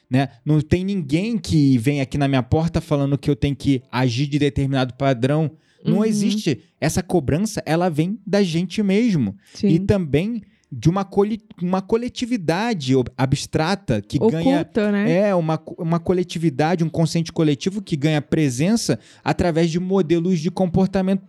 Né? Não tem ninguém que vem aqui na minha porta falando que eu tenho que agir de determinado padrão. Não Uhum. existe. Essa cobrança, ela vem da gente mesmo. Sim. E também de uma, coli- uma coletividade abstrata que ganha. Oculta, né? É, uma, uma coletividade, um consciente coletivo que ganha presença através de modelos de comportamento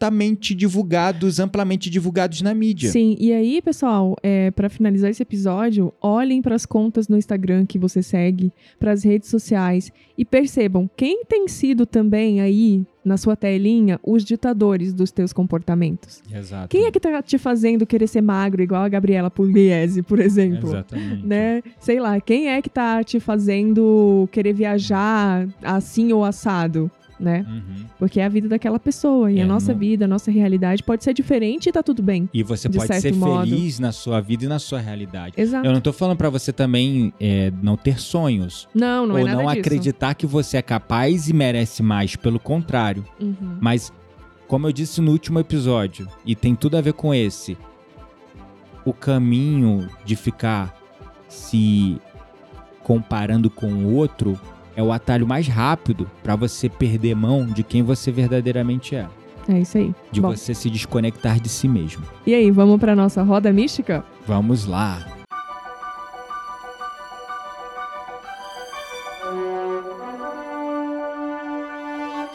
altamente divulgados, amplamente divulgados na mídia. Sim, e aí, pessoal, é, para finalizar esse episódio, olhem para as contas no Instagram que você segue, para as redes sociais e percebam quem tem sido também aí na sua telinha os ditadores dos teus comportamentos. Exato. Quem é que tá te fazendo querer ser magro igual a Gabriela Pugliese, por exemplo? Exatamente. Né? Sei lá, quem é que tá te fazendo querer viajar assim ou assado, né? Uhum. Porque é a vida daquela pessoa e É, a nossa não- vida, a nossa realidade pode ser diferente e tá tudo bem. E você De pode ser modo. feliz na sua vida e na sua realidade. Exato. Eu não tô falando pra você também é, não ter sonhos. Não, não ou é nada não disso. acreditar que você é capaz e merece mais. Pelo contrário. Uhum. Mas, como eu disse no último episódio, e tem tudo a ver com esse, o caminho de ficar se comparando com o outro é o atalho mais rápido para você perder mão de quem você verdadeiramente é. É isso aí. De Bom, você se desconectar de si mesmo. E aí, vamos pra nossa roda mística? Vamos lá.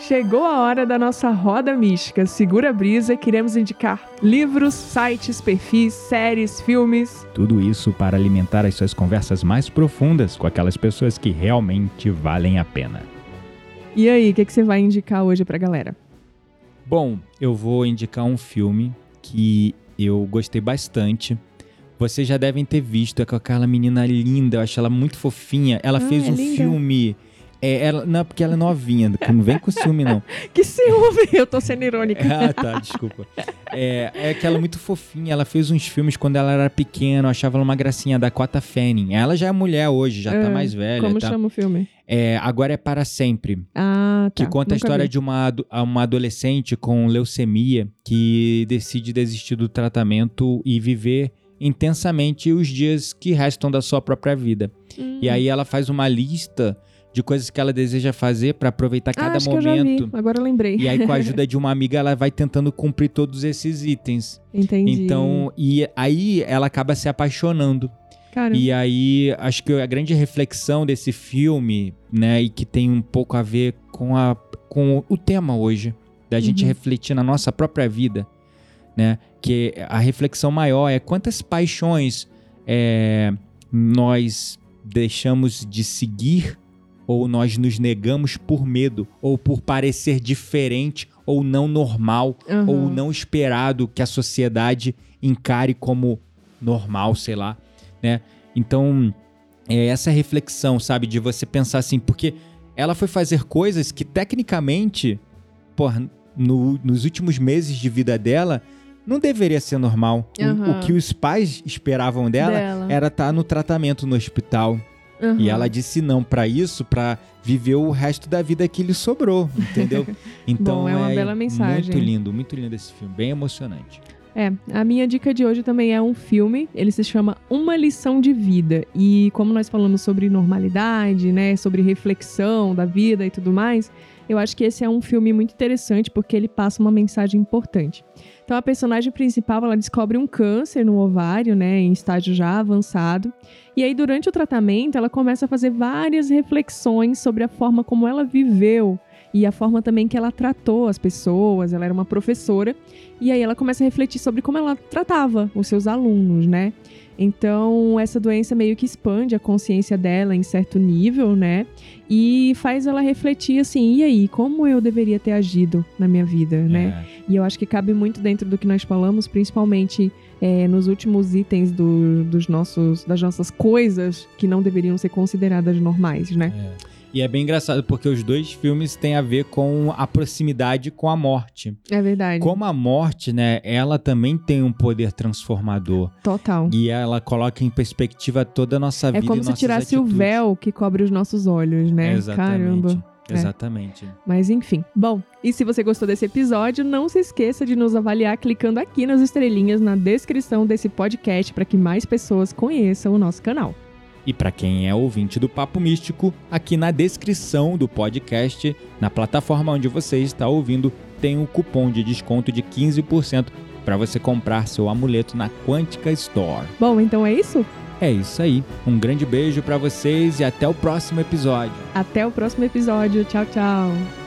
Chegou a hora da nossa roda mística. Segura a brisa, queremos indicar livros, sites, perfis, séries, filmes. Tudo isso para alimentar as suas conversas mais profundas com aquelas pessoas que realmente valem a pena. E aí, o que, que você vai indicar hoje pra galera? Bom, eu vou indicar um filme que eu gostei bastante. Vocês já devem ter visto, é com aquela menina linda, eu acho ela muito fofinha. Ela Ah, fez é um linda. filme. É, ela, não, porque ela é novinha, não vem com ciúme, não. Que ciúme! Eu tô sendo irônica. Ah, tá, desculpa. É, é que ela é muito fofinha. Ela fez uns filmes quando ela era pequena. Eu achava ela uma gracinha da Cota Fanning. Ela já é mulher hoje, já tá Ah, mais velha. Como tá? chama o filme? É, Agora é para sempre. Ah, tá. Que conta a Nunca história vi. de uma, uma adolescente com leucemia que decide desistir do tratamento e viver intensamente os dias que restam da sua própria vida. Hum. E aí ela faz uma lista de coisas que ela deseja fazer para aproveitar ah, cada vi. momento. Agora eu lembrei. E aí, com a ajuda de uma amiga, ela vai tentando cumprir todos esses itens. Entendi. Então, e aí ela acaba se apaixonando. Cara, E aí, acho que a grande reflexão desse filme, né, e que tem um pouco a ver com, a, com o tema hoje, da gente Uhum. refletir na nossa própria vida, né, que a reflexão maior é quantas paixões é, nós deixamos de seguir ou nós nos negamos por medo ou por parecer diferente ou não normal aham. ou não esperado que a sociedade encare como normal, sei lá, né? Então, é essa reflexão, sabe, de você pensar assim, porque ela foi fazer coisas que tecnicamente, porra, no- nos últimos meses de vida dela, não deveria ser normal. O- O, Aham. que os pais esperavam dela, Dela. era estar no tratamento no hospital. Aham. E ela disse não pra isso, pra viver o resto da vida que lhe sobrou, entendeu? Então Bom, é uma bela mensagem. Muito lindo, muito lindo esse filme, bem emocionante. É, a minha dica de hoje também é um filme, ele se chama Uma Lição de Vida. E como nós falamos sobre normalidade, né, sobre reflexão da vida e tudo mais, eu acho que esse é um filme muito interessante porque ele passa uma mensagem importante. Então a personagem principal, ela descobre um câncer no ovário, né, em estágio já avançado. E aí durante o tratamento, ela começa a fazer várias reflexões sobre a forma como ela viveu e a forma também que ela tratou as pessoas. Ela era uma professora e aí ela começa a refletir sobre como ela tratava os seus alunos, né? Então, essa doença meio que expande a consciência dela em certo nível, né? E faz ela refletir assim, e aí, como eu deveria ter agido na minha vida, né? É. E eu acho que cabe muito dentro do que nós falamos, principalmente é, nos últimos itens do- dos nossos, das nossas coisas que não deveriam ser consideradas normais, né? E é bem engraçado porque os dois filmes têm a ver com a proximidade com a morte. É verdade. Como a morte, né, ela também tem um poder transformador Total. e ela coloca em perspectiva toda a nossa É vida como e se tirasse o atitudes. véu que cobre os nossos olhos, né? Exatamente. Caramba. É. Exatamente. Mas enfim. Bom, e se você gostou desse episódio, não se esqueça de nos avaliar clicando aqui nas estrelinhas na descrição desse podcast para que mais pessoas conheçam o nosso canal. E para quem é ouvinte do Papo Místico, aqui na descrição do podcast, na plataforma onde você está ouvindo, tem um cupom de desconto de 15% para você comprar seu amuleto na Quântica Store. Bom, então é isso? É isso aí. Um grande beijo para vocês e até o próximo episódio. Até o próximo episódio. Tchau, tchau.